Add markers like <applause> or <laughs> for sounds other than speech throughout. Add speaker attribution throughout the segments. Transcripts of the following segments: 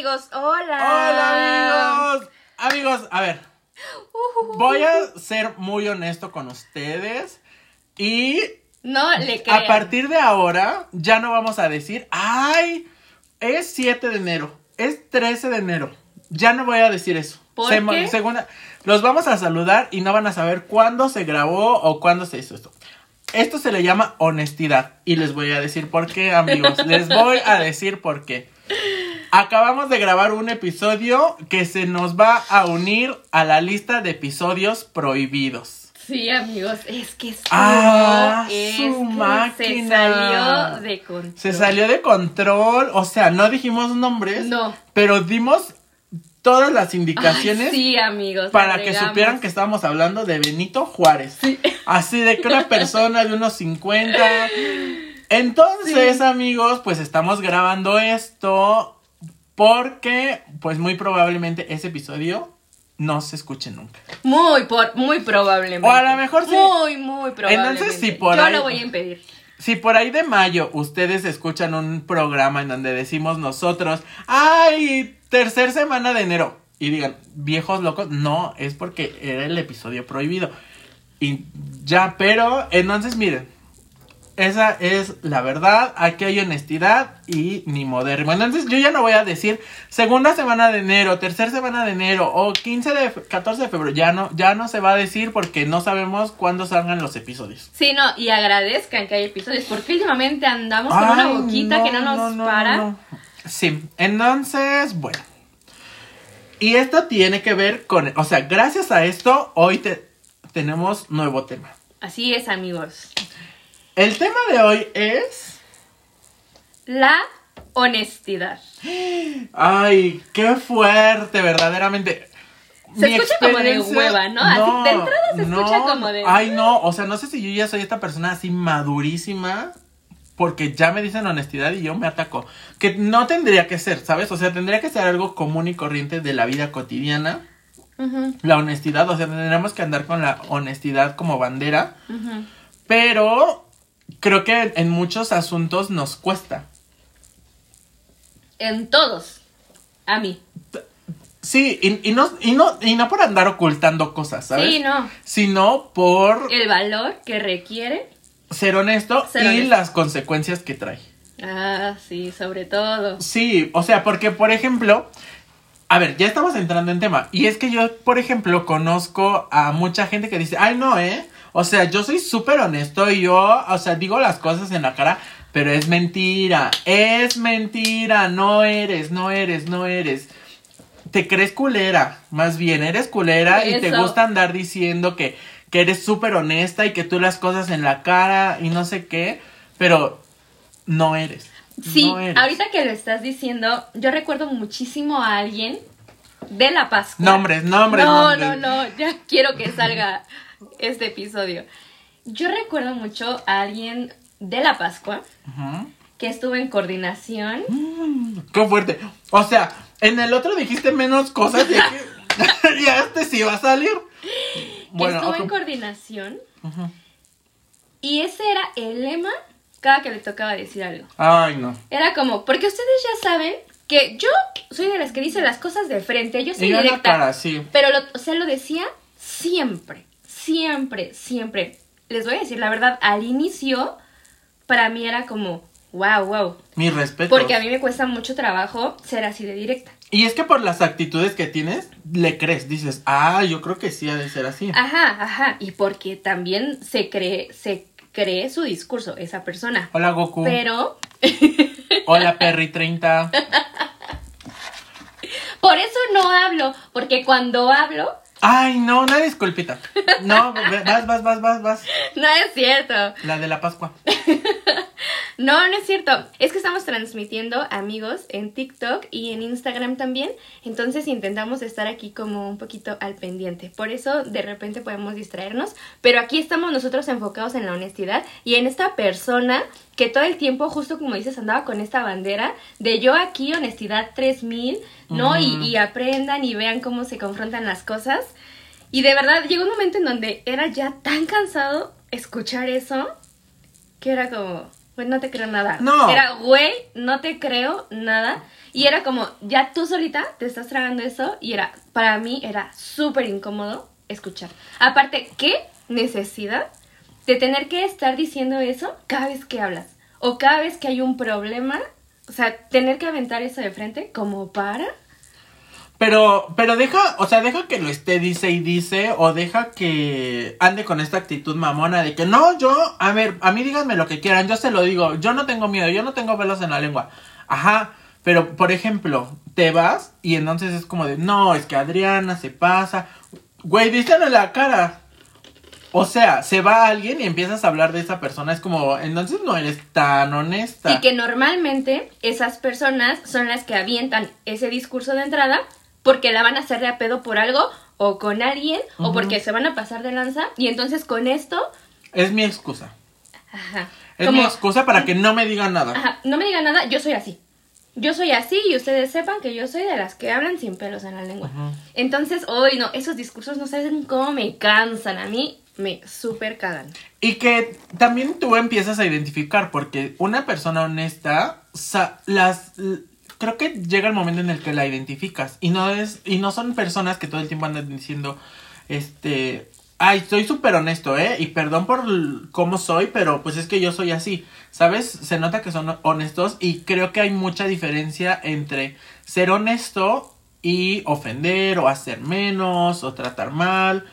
Speaker 1: amigos, hola.
Speaker 2: Hola amigos. Amigos, a ver. Voy a ser muy honesto con ustedes y
Speaker 1: No le crean.
Speaker 2: a partir de ahora ya no vamos a decir, ay, es 7 de enero, es 13 de enero. Ya no voy a decir eso.
Speaker 1: ¿Por qué?
Speaker 2: segunda- los vamos a saludar y no van a saber cuándo se grabó o cuándo se hizo esto. Esto se le llama honestidad y les voy a decir por qué, amigos. les voy a decir por qué. Acabamos de grabar un episodio que se nos va a unir a la lista de episodios prohibidos.
Speaker 1: Sí, amigos, es que estuvo,
Speaker 2: Ah,
Speaker 1: es
Speaker 2: su
Speaker 1: que se salió de control.
Speaker 2: Se salió de control, o sea, no dijimos nombres,
Speaker 1: No.
Speaker 2: pero dimos todas las
Speaker 1: Ay,
Speaker 2: indicaciones
Speaker 1: sí, amigos.
Speaker 2: para que supieran que estábamos hablando de Benito Juárez. Así de que una persona de unos 50. <laughs> Entonces,
Speaker 1: Sí.
Speaker 2: amigos, pues estamos grabando esto porque, pues muy probablemente ese episodio no se escuche nunca.
Speaker 1: Muy, por, muy probablemente.
Speaker 2: O a lo mejor sí.
Speaker 1: Muy, muy probablemente.
Speaker 2: Entonces, sí, por
Speaker 1: Yo
Speaker 2: ahí-
Speaker 1: lo voy a impedir.
Speaker 2: Si por ahí de mayo ustedes escuchan un programa en donde decimos nosotros, ay, tercer semana de enero, y digan, viejos locos, no, es porque era el episodio prohibido. Y ya, pero entonces miren, esa es la verdad, aquí hay honestidad y ni moderno. Entonces yo ya no voy a decir segunda semana de enero, tercera semana de enero o 15 de, fe- 14 de febrero, ya no, ya no se va a decir porque no sabemos cuándo salgan los episodios.
Speaker 1: Sí, no, y agradezcan que hay episodios, porque últimamente andamos con una boquita que no nos
Speaker 2: no,
Speaker 1: para.
Speaker 2: no. Sí, entonces, bueno. Y esto tiene que ver con, o sea, gracias a esto, hoy te- tenemos nuevo tema.
Speaker 1: Así es, amigos.
Speaker 2: El tema de hoy es...
Speaker 1: La honestidad.
Speaker 2: Ay, qué fuerte, verdaderamente.
Speaker 1: Se
Speaker 2: Mi
Speaker 1: escucha como de hueva, ¿no? Así, de entrada se escucha como de-
Speaker 2: Ay, no, o sea, no sé si yo ya soy esta persona así madurísima, porque ya me dicen honestidad y yo me ataco. Que no tendría que ser, ¿sabes? O sea, tendría que ser algo común y corriente de la vida cotidiana. La honestidad, o sea, tendríamos que andar con la honestidad como bandera, pero creo que en muchos asuntos nos cuesta.
Speaker 1: En todos. A mí.
Speaker 2: Sí, y, y no, y, no, y no por andar ocultando cosas, ¿sabes?
Speaker 1: Sí, no.
Speaker 2: Sino por
Speaker 1: El valor que requiere.
Speaker 2: ser honesto
Speaker 1: Ser
Speaker 2: y
Speaker 1: honesto.
Speaker 2: las consecuencias que trae.
Speaker 1: Ah, sí, sobre todo.
Speaker 2: Sí, o sea, porque por ejemplo, a ver, ya estamos entrando en tema. Y es que yo, por ejemplo, conozco a mucha gente que dice, ay, no, ¿eh? O sea, yo soy súper honesto y yo, o sea, digo las cosas en la cara, pero es mentira, es mentira, no eres, no eres, no eres. Te crees culera, más bien, eres culera y te gusta andar diciendo que, que eres súper honesta y que tú las cosas en la cara y no sé qué, pero no eres.
Speaker 1: Sí,
Speaker 2: no eres.
Speaker 1: ahorita que lo estás diciendo, yo recuerdo muchísimo a alguien de La Pascua.
Speaker 2: Nombres, nombres,
Speaker 1: No,
Speaker 2: nombres.
Speaker 1: no, no, ya quiero que salga este episodio. Yo recuerdo mucho a alguien de La Pascua que estuvo en coordinación.
Speaker 2: Qué fuerte. O sea, en el otro dijiste menos cosas y, aquí- <laughs> <laughs> y a este sí va a salir.
Speaker 1: que
Speaker 2: Bueno,
Speaker 1: estuvo en coordinación y ese era el lema cada que le tocaba decir algo.
Speaker 2: Ay, no.
Speaker 1: Era como, porque ustedes ya saben que yo soy de las que dice las cosas de frente, yo soy
Speaker 2: Y
Speaker 1: directa.
Speaker 2: cara, sí.
Speaker 1: Pero, lo, o sea, lo decía siempre, siempre, siempre. Les voy a decir la verdad, al inicio, para mí era como, wow, wow.
Speaker 2: Mi respeto.
Speaker 1: Porque a mí me cuesta mucho trabajo ser así de directa.
Speaker 2: Y es que por las actitudes que tienes, le crees. Dices, ah, yo creo que sí ha de ser así.
Speaker 1: Ajá, ajá. Y porque también se cree, se cree su discurso, esa persona.
Speaker 2: Hola, Goku.
Speaker 1: Pero, <laughs>
Speaker 2: Hola, Perry 30. <laughs>
Speaker 1: por eso no hablo, porque cuando hablo,
Speaker 2: Ay, no, una disculpita. No, ve- vas, vas, vas, vas, vas. <laughs>
Speaker 1: no es cierto.
Speaker 2: La de la Pascua. <laughs> <laughs>
Speaker 1: No, no es cierto. Es que estamos transmitiendo amigos en TikTok y en Instagram también. Entonces intentamos estar aquí como un poquito al pendiente. Por eso de repente podemos distraernos. Pero aquí estamos nosotros enfocados en la honestidad y en esta persona que todo el tiempo, justo como dices, andaba con esta bandera de yo aquí, honestidad 3000, ¿no? y, y aprendan y vean cómo se confrontan las cosas. Y de verdad llegó un momento en donde era ya tan cansado escuchar eso que era como, pues no te creo nada.
Speaker 2: No.
Speaker 1: Era, güey, no te creo nada. Y era como, ya tú solita te estás tragando eso y era, para mí era súper incómodo escuchar. Aparte, ¿qué necesidad de tener que estar diciendo eso cada vez que hablas? O cada vez que hay un problema, o sea, tener que aventar eso de frente como para...
Speaker 2: Pero, pero deja, o sea, deja que lo esté, dice y dice, o deja que ande con esta actitud mamona de que no, yo, a ver, a mí díganme lo que quieran, yo se lo digo, yo no tengo miedo, yo no tengo velos en la lengua. Ajá, pero por ejemplo, te vas y entonces es como de, no, es que Adriana se pasa. Güey, díselo en la cara. O sea, se va alguien y empiezas a hablar de esa persona, es como, entonces no eres tan honesta.
Speaker 1: Y que normalmente esas personas son las que avientan ese discurso de entrada porque la van a hacer de a pedo por algo o con alguien o porque se van a pasar de lanza y entonces con esto,
Speaker 2: Es mi excusa.
Speaker 1: ajá,
Speaker 2: Es
Speaker 1: como,
Speaker 2: mi excusa para que no me digan nada.
Speaker 1: ajá, no me digan nada, yo soy así. Yo soy así y ustedes sepan que yo soy de las que hablan sin pelos en la lengua. Entonces, hoy no, esos discursos no saben cómo me cansan. A mí me super cagan.
Speaker 2: Y que también tú empiezas a identificar, porque una persona honesta, las creo que llega el momento en el que la identificas. Y no es, y no son personas que todo el tiempo andan diciendo, este, ay, soy súper honesto, eh, y perdón por cómo soy, pero pues es que yo soy así. ¿Sabes? Se nota que son honestos y creo que hay mucha diferencia entre ser honesto y ofender o hacer menos o tratar mal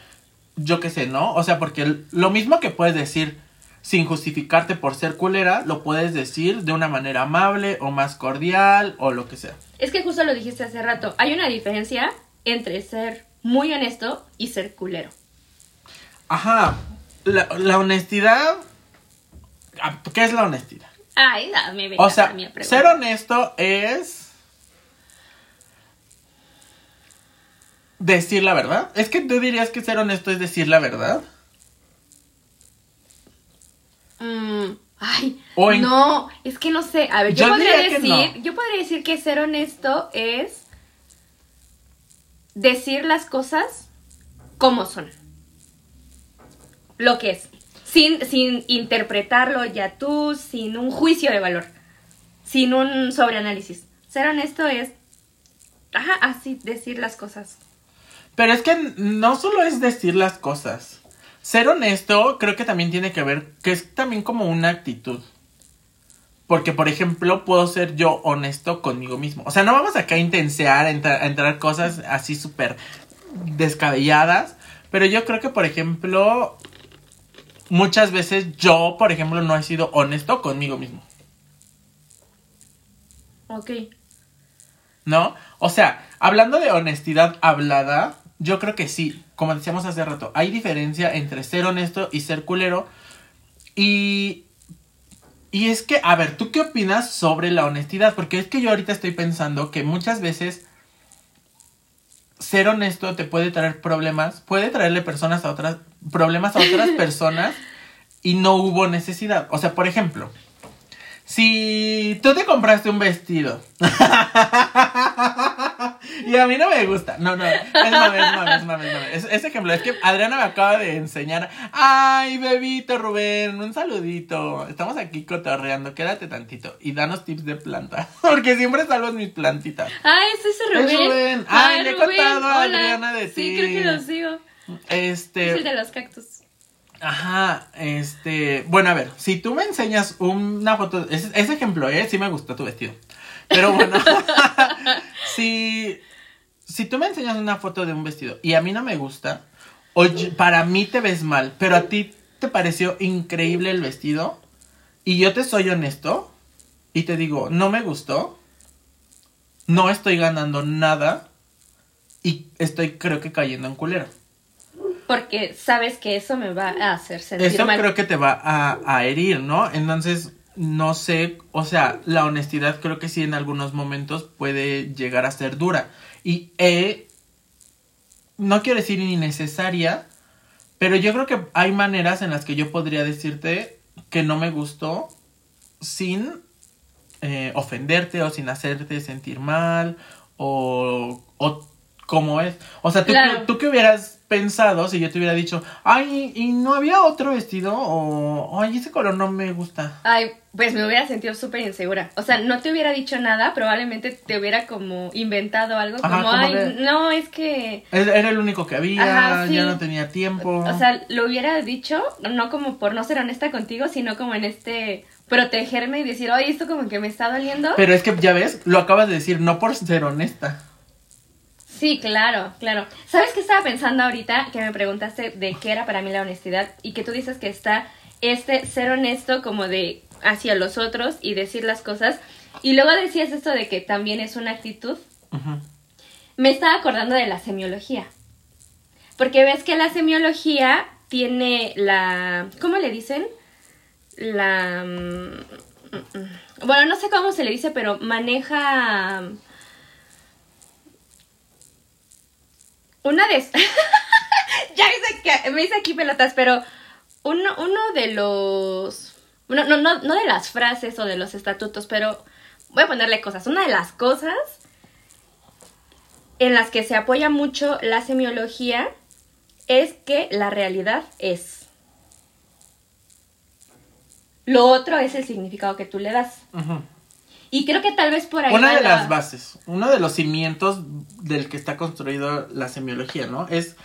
Speaker 2: yo qué sé, ¿no? O sea, porque lo mismo que puedes decir sin justificarte por ser culera, lo puedes decir de una manera amable o más cordial o lo que sea.
Speaker 1: Es que justo lo dijiste hace rato. Hay una diferencia entre ser muy honesto y ser culero.
Speaker 2: Ajá, la, la honestidad... ah, ¿Qué es la honestidad?
Speaker 1: Ay, dame
Speaker 2: O sea, ser honesto es... Decir la verdad. Es que tú dirías que ser honesto es decir la verdad.
Speaker 1: Mm, ay,
Speaker 2: en-
Speaker 1: no, es que no sé. A ver, yo,
Speaker 2: Yo
Speaker 1: podría decir,
Speaker 2: no.
Speaker 1: yo podría decir que ser honesto es decir las cosas como son. Lo que es. Sin, sin interpretarlo ya tú, sin un juicio de valor. Sin un sobreanálisis. Ser honesto es. Ajá, así decir las cosas.
Speaker 2: Pero es que no solo es decir las cosas. Ser honesto creo que también tiene que ver, que es también como una actitud. Porque, por ejemplo, puedo ser yo honesto conmigo mismo. O sea, no vamos acá a intensear, a entra- a entrar cosas así súper descabelladas. Pero yo creo que, por ejemplo, muchas veces yo, por ejemplo, no he sido honesto conmigo mismo.
Speaker 1: Ok.
Speaker 2: ¿No? O sea, hablando de honestidad hablada, yo creo que sí, como decíamos hace rato, hay diferencia entre ser honesto y ser culero. Y. Y es que, a ver, ¿tú qué opinas sobre la honestidad? Porque es que yo ahorita estoy pensando que muchas veces ser honesto te puede traer problemas, puede traerle personas a otras, problemas a otras <laughs> personas y no hubo necesidad. O sea, por ejemplo, si tú te compraste un vestido <laughs> y a mí no me gusta, no, no, es mame, es mame, es mame, es mame. Es- ese ejemplo es que Adriana me acaba de enseñar, ay, bebito Rubén, un saludito, estamos aquí cotorreando, quédate tantito y danos tips de planta, <laughs> porque siempre salvas mis plantitas.
Speaker 1: Ah, es ese
Speaker 2: Es
Speaker 1: Rubén.
Speaker 2: Rubén. Ay, le he contado a. Adriana de
Speaker 1: Sí,
Speaker 2: ti.
Speaker 1: creo que lo sigo.
Speaker 2: Este...
Speaker 1: Es el de los cactus.
Speaker 2: Ajá, este, bueno, a ver, si tú me enseñas una foto, ese, ese ejemplo, ¿eh? Sí me gustó tu vestido. Pero bueno, <laughs> si, si tú me enseñas una foto de un vestido y a mí no me gusta, o para mí te ves mal, pero a ti te pareció increíble el vestido, y yo te soy honesto, y te digo, no me gustó, no estoy ganando nada, y estoy creo que cayendo en culero.
Speaker 1: Porque sabes que eso me va a hacer sentir
Speaker 2: Eso
Speaker 1: mal.
Speaker 2: creo que te va a, a herir, ¿no? Entonces, no sé, o sea, la honestidad creo que sí en algunos momentos puede llegar a ser dura. Y eh, no quiero decir innecesaria, pero yo creo que hay maneras en las que yo podría decirte que no me gustó sin eh, ofenderte o sin hacerte sentir mal o, o como es. O sea, ¿tú,
Speaker 1: Claro.
Speaker 2: tú qué hubieras pensado si yo te hubiera dicho, ay, ¿y no había otro vestido? O, ay, ese color no me gusta.
Speaker 1: Ay, pues me hubiera sentido súper insegura. O sea, no te hubiera dicho nada, probablemente te hubiera como inventado algo
Speaker 2: Ajá,
Speaker 1: como, ay,
Speaker 2: de-
Speaker 1: no, es que...
Speaker 2: Era era el único que había,
Speaker 1: Ajá, sí.
Speaker 2: ya no tenía tiempo.
Speaker 1: O sea, lo hubiera dicho, no como por no ser honesta contigo, sino como en este protegerme y decir, oye, esto como que me está doliendo.
Speaker 2: Pero es que ya ves, lo acabas de decir, no por ser honesta.
Speaker 1: Sí, claro, claro. ¿Sabes qué estaba pensando ahorita? Que me preguntaste de qué era para mí la honestidad y que tú dices que está este ser honesto como de hacia los otros y decir las cosas. Y luego decías esto de que también es una actitud. Me estaba acordando de la semiología. Porque ves que la semiología tiene la... ¿Cómo le dicen? La... mm, mm, mm. Bueno, no sé cómo se le dice, pero maneja... Una de... <laughs> ya hice, que, me hice aquí pelotas, pero uno, uno de los... No, no, no, no de las frases o de los estatutos, pero voy a ponerle cosas. Una de las cosas en las que se apoya mucho la semiología es que la realidad es. Lo otro es el significado que tú le das.
Speaker 2: Ujú.
Speaker 1: Y creo que tal vez por ahí...
Speaker 2: Una de
Speaker 1: la-
Speaker 2: las bases, uno de los cimientos del que está construido la semiología, ¿no? Es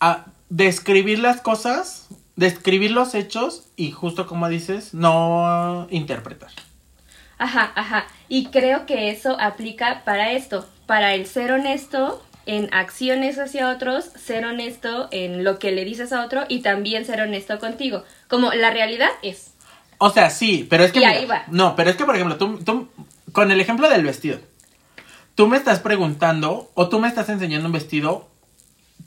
Speaker 2: a describir las cosas, describir los hechos y justo como dices, no interpretar.
Speaker 1: Ajá, ajá. Y creo que eso aplica para esto, para el ser honesto en acciones hacia otros, ser honesto en lo que le dices a otro y también ser honesto contigo. Como la realidad es.
Speaker 2: O sea, sí, pero es que...
Speaker 1: Y
Speaker 2: mira,
Speaker 1: ahí va.
Speaker 2: No, pero es que, por ejemplo, tú, tú, con el ejemplo del vestido, tú me estás preguntando o tú me estás enseñando un vestido,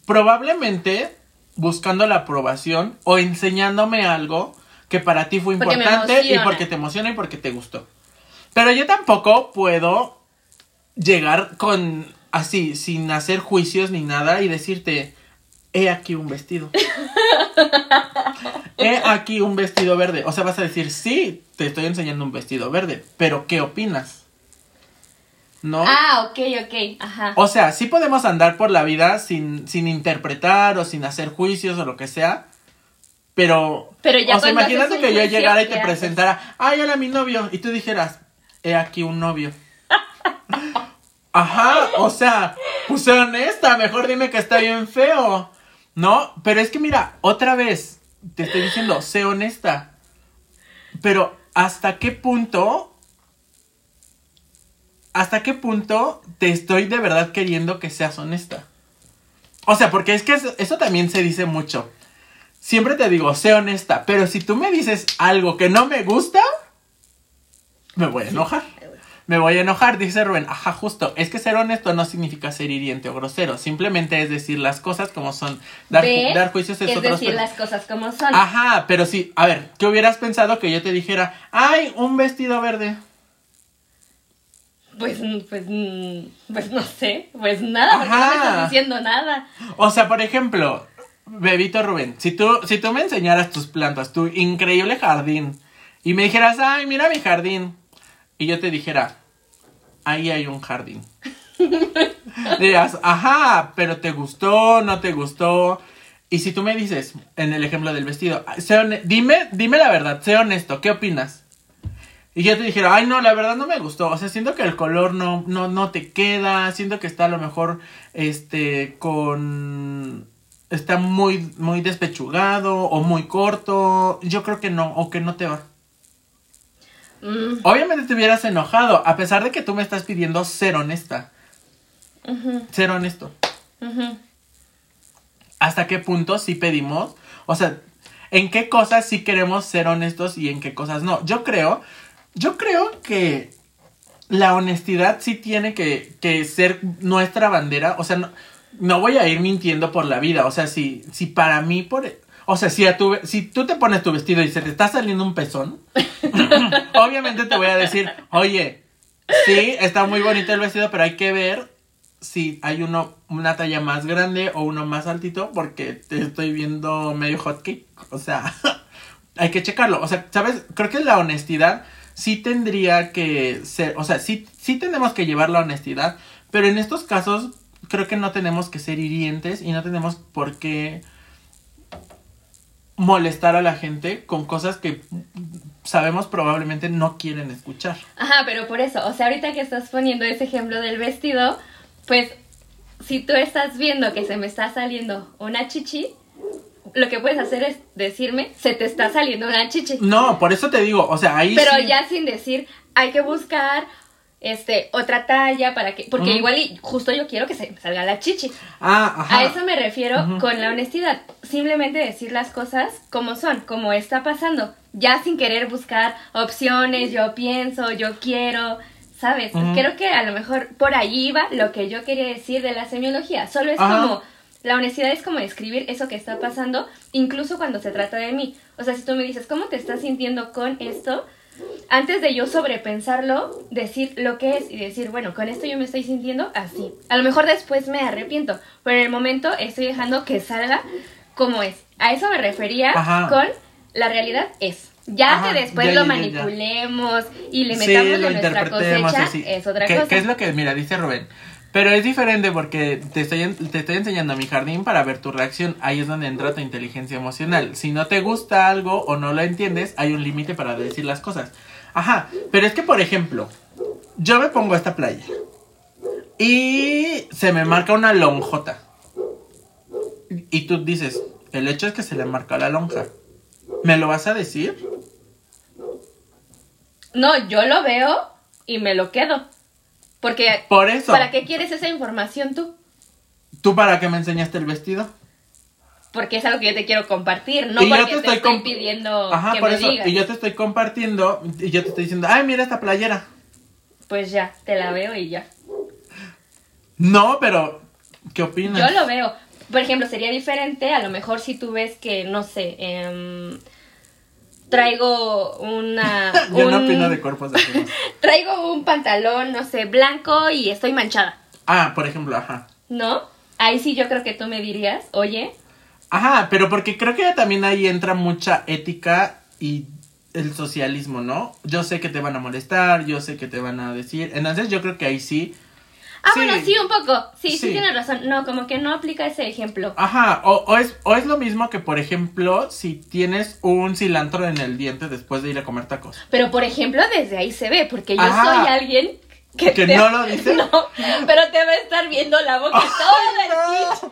Speaker 2: probablemente buscando la aprobación o enseñándome algo que para ti fue
Speaker 1: Porque
Speaker 2: importante y porque te emociona y porque te gustó. Pero yo tampoco puedo llegar con así, sin hacer juicios ni nada y decirte, he aquí un vestido. <laughs> He aquí un vestido verde. O sea, vas a decir, sí, te estoy enseñando un vestido verde, pero ¿qué opinas? ¿No?
Speaker 1: Ah, ok, ok. Ajá.
Speaker 2: O sea, sí podemos andar por la vida sin, sin interpretar o sin hacer juicios o lo que sea. Pero,
Speaker 1: Pero ya
Speaker 2: o sea, imagínate que yo llegara y
Speaker 1: ¿qué
Speaker 2: te presentara, ay, hola, mi novio, y tú dijeras, he aquí un novio. <laughs> Ajá, o sea, pues honesta, mejor dime que está bien feo. No, pero es que mira, otra vez, te estoy diciendo, sé honesta. Pero, ¿hasta qué punto? ¿Hasta qué punto te estoy de verdad queriendo que seas honesta? O sea, porque es que eso, eso también se dice mucho. Siempre te digo, sé honesta, pero si tú me dices algo que no me gusta, me voy a enojar. Me voy a enojar, dice Rubén. Ajá, justo. Es que ser honesto no significa ser hiriente o grosero. Simplemente es decir las cosas como son. Dar,
Speaker 1: ¿Ves?
Speaker 2: dar juicios es,
Speaker 1: es
Speaker 2: otro
Speaker 1: decir las cosas como son.
Speaker 2: Ajá, pero sí, a ver, ¿qué hubieras pensado que yo te dijera, ay, un vestido verde?
Speaker 1: Pues, pues, pues no sé, pues nada, porque no me
Speaker 2: Ajá.
Speaker 1: estás diciendo nada.
Speaker 2: O sea, por ejemplo, Bebito Rubén, si tú, si tú me enseñaras tus plantas, tu increíble jardín, y me dijeras, ay, mira mi jardín, y yo te dijera, ahí hay un jardín. <laughs> Dirías, ajá, pero te gustó, no te gustó. Y si tú me dices, en el ejemplo del vestido, dime, dime la verdad, sé honesto, ¿qué opinas? Y yo te dijera, ay no, la verdad no me gustó. O sea, siento que el color no, no, no te queda. Siento que está a lo mejor, este, con... Está muy, muy despechugado o muy corto. Yo creo que no, o que no te va.
Speaker 1: Mm,
Speaker 2: Obviamente te hubieras enojado, a pesar de que tú me estás pidiendo ser honesta. Ser honesto. ¿Hasta qué punto sí pedimos? O sea, ¿en qué cosas sí queremos ser honestos y en qué cosas no? Yo creo, yo creo que la honestidad sí tiene que, que ser nuestra bandera. O sea, no, no voy a ir mintiendo por la vida. O sea, si, si para mí, por, o sea, si, a tu, si tú te pones tu vestido y se te está saliendo un pezón, <laughs> obviamente te voy a decir, oye, sí, está muy bonito el vestido, pero hay que ver si hay uno, una talla más grande o uno más altito, porque te estoy viendo medio hotcake. O sea, <laughs> hay que checarlo. O sea, ¿sabes? Creo que la honestidad sí tendría que ser, o sea, sí, sí tenemos que llevar la honestidad, pero en estos casos creo que no tenemos que ser hirientes y no tenemos por qué molestar a la gente con cosas que sabemos probablemente no quieren escuchar.
Speaker 1: Ajá, pero por eso, o sea, ahorita que estás poniendo ese ejemplo del vestido, pues si tú estás viendo que se me está saliendo una chichi, lo que puedes hacer es decirme, se te está saliendo una chichi.
Speaker 2: No, por eso te digo, o sea, ahí
Speaker 1: Pero
Speaker 2: sí-
Speaker 1: ya sin decir, hay que buscar este otra talla para que porque igual y justo yo quiero que se me salga la chichi.
Speaker 2: Ah, ajá.
Speaker 1: A eso me refiero con la honestidad. Simplemente decir las cosas como son, como está pasando. Ya sin querer buscar opciones, yo pienso, yo quiero, ¿sabes?
Speaker 2: Ujú.
Speaker 1: Creo que a lo mejor por ahí iba lo que yo quería decir de la semiología. Solo es
Speaker 2: Ajá.
Speaker 1: como, la honestidad es como describir eso que está pasando, incluso cuando se trata de mí. O sea, si tú me dices, ¿cómo te estás sintiendo con esto? Antes de yo sobrepensarlo, decir lo que es y decir, bueno, con esto yo me estoy sintiendo así. A lo mejor después me arrepiento, pero en el momento estoy dejando que salga como es. A eso me refería
Speaker 2: Ajá.
Speaker 1: con la realidad es. Ya
Speaker 2: Ajá,
Speaker 1: que después
Speaker 2: ya,
Speaker 1: lo
Speaker 2: ya, ya, ya.
Speaker 1: manipulemos y le metamos de nuestra cosecha,
Speaker 2: así.
Speaker 1: es otra
Speaker 2: ¿Qué,
Speaker 1: cosa.
Speaker 2: qué es lo que, mira, dice Rubén? Pero es diferente porque te estoy, te estoy enseñando mi jardín para ver tu reacción. Ahí es donde entra tu inteligencia emocional. Si no te gusta algo o no lo entiendes, hay un límite para decir las cosas. Ajá, pero es que, por ejemplo, yo me pongo esta playa y se me marca una lonjota. Y tú dices, el hecho es que se le marca la lonja. ¿Me lo vas a decir?
Speaker 1: No, yo lo veo y me lo quedo. Porque,
Speaker 2: Por eso.
Speaker 1: ¿para qué quieres esa información tú?
Speaker 2: ¿Tú para qué me enseñaste el vestido?
Speaker 1: Porque es algo que yo te quiero compartir, no
Speaker 2: Y
Speaker 1: porque
Speaker 2: te
Speaker 1: te,
Speaker 2: estoy
Speaker 1: pidiendo
Speaker 2: Ajá,
Speaker 1: que
Speaker 2: por
Speaker 1: me
Speaker 2: eso.
Speaker 1: digas.
Speaker 2: Y yo te estoy compartiendo y yo te estoy diciendo, ay, mira esta playera.
Speaker 1: Pues ya, te la veo y ya.
Speaker 2: No, pero, ¿qué opinas?
Speaker 1: Yo lo veo. Por ejemplo, sería diferente a lo mejor si tú ves que, no sé, em, traigo una... <laughs> Un-
Speaker 2: opino de cuerpos ajenos. <laughs>
Speaker 1: Traigo un pantalón, no sé, blanco y estoy manchada,
Speaker 2: Ah, por ejemplo, ajá.
Speaker 1: ¿no? Ahí sí yo creo que tú me dirías, oye,
Speaker 2: Ajá, pero porque creo que también ahí entra mucha ética y el socialismo, ¿no? Yo sé que te van a molestar, yo sé que te van a decir. Entonces yo creo que ahí sí.
Speaker 1: Ah,
Speaker 2: Sí.
Speaker 1: bueno, sí, un poco. Sí, sí,
Speaker 2: Sí.
Speaker 1: tienes razón. No, como que no aplica ese ejemplo.
Speaker 2: Ajá, o, o es, o es lo mismo que, por ejemplo, si tienes un cilantro en el diente después de ir a comer tacos.
Speaker 1: Pero, por ejemplo, desde ahí se ve, porque yo
Speaker 2: Ajá.
Speaker 1: soy alguien que,
Speaker 2: ¿Que
Speaker 1: te-
Speaker 2: no lo dice? <laughs>
Speaker 1: No, pero te va a estar viendo la boca <laughs> <laughs> todo el pinche,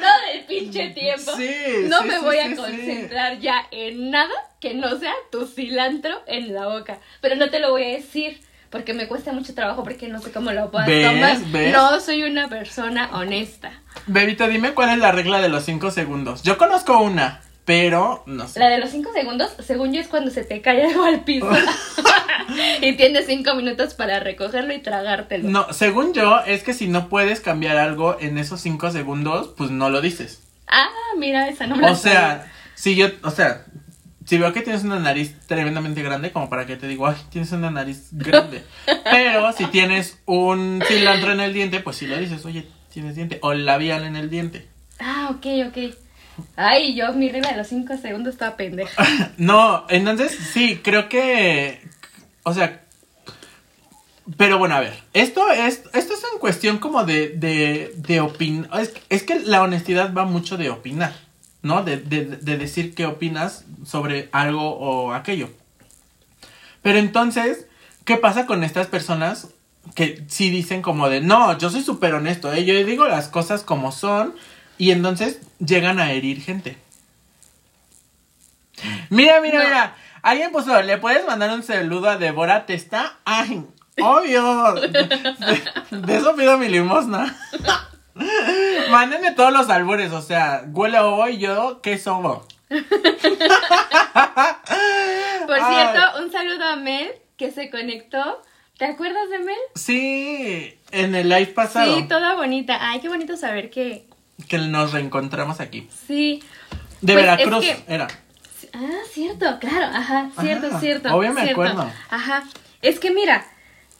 Speaker 1: todo el pinche tiempo.
Speaker 2: Sí,
Speaker 1: no
Speaker 2: sí,
Speaker 1: me
Speaker 2: sí,
Speaker 1: voy a concentrar ya en nada que no sea tu cilantro en la boca. Pero no te lo voy a decir. Porque me cuesta mucho trabajo porque no sé cómo lo
Speaker 2: ¿Ves?
Speaker 1: tomar.
Speaker 2: ¿Ves?
Speaker 1: No soy una persona honesta.
Speaker 2: Bebito, dime cuál es la regla de los cinco segundos. Yo conozco una, pero no sé.
Speaker 1: La de los 5 segundos, según yo, es cuando se te cae algo al piso. <laughs> <laughs> y tienes 5 minutos para recogerlo y tragártelo.
Speaker 2: No, según yo, es que si no puedes cambiar algo en esos cinco segundos, pues no lo dices.
Speaker 1: Ah, mira, esa no me la
Speaker 2: O sea, si yo, o sea, si veo que tienes una nariz tremendamente grande, como para que te digo, ay, tienes una nariz grande. <laughs> Pero si tienes un cilantro en el diente, pues sí lo dices, oye, tienes diente. O labial en el diente.
Speaker 1: Ah, ok, ok. Ay, yo mi regla de los 5 segundos estaba pendeja. <laughs>
Speaker 2: No, entonces sí, creo que. O sea. Pero bueno, a ver. Esto es. Esto es en cuestión como de. de, de opinar. Es, es que la honestidad va mucho de opinar. ¿No? De, de, de decir qué opinas sobre algo o aquello. Pero entonces, ¿qué pasa con estas personas que sí dicen como de, no, yo soy súper honesto, ¿eh? yo digo las cosas como son y entonces llegan a herir gente? Mira, mira,
Speaker 1: No.
Speaker 2: mira, alguien puso, ¿le puedes mandar un saludo a Débora Testa? Ay, obvio, <laughs> de, de eso pido mi limosna. <laughs> <laughs> Mándenme todos los albures, o sea, huele a ovo y yo, ¿qué sobo? <laughs>
Speaker 1: Por cierto, un saludo a Mel que se conectó. ¿Te acuerdas de Mel?
Speaker 2: Sí, en el live pasado.
Speaker 1: Sí, toda bonita. Ay, qué bonito saber que.
Speaker 2: que nos reencontramos aquí.
Speaker 1: Sí.
Speaker 2: De
Speaker 1: Pues,
Speaker 2: Veracruz
Speaker 1: es que-
Speaker 2: era.
Speaker 1: Ah, cierto, claro, ajá, cierto,
Speaker 2: Ah,
Speaker 1: cierto.
Speaker 2: obvio me
Speaker 1: cierto.
Speaker 2: acuerdo.
Speaker 1: Ajá. Es que mira,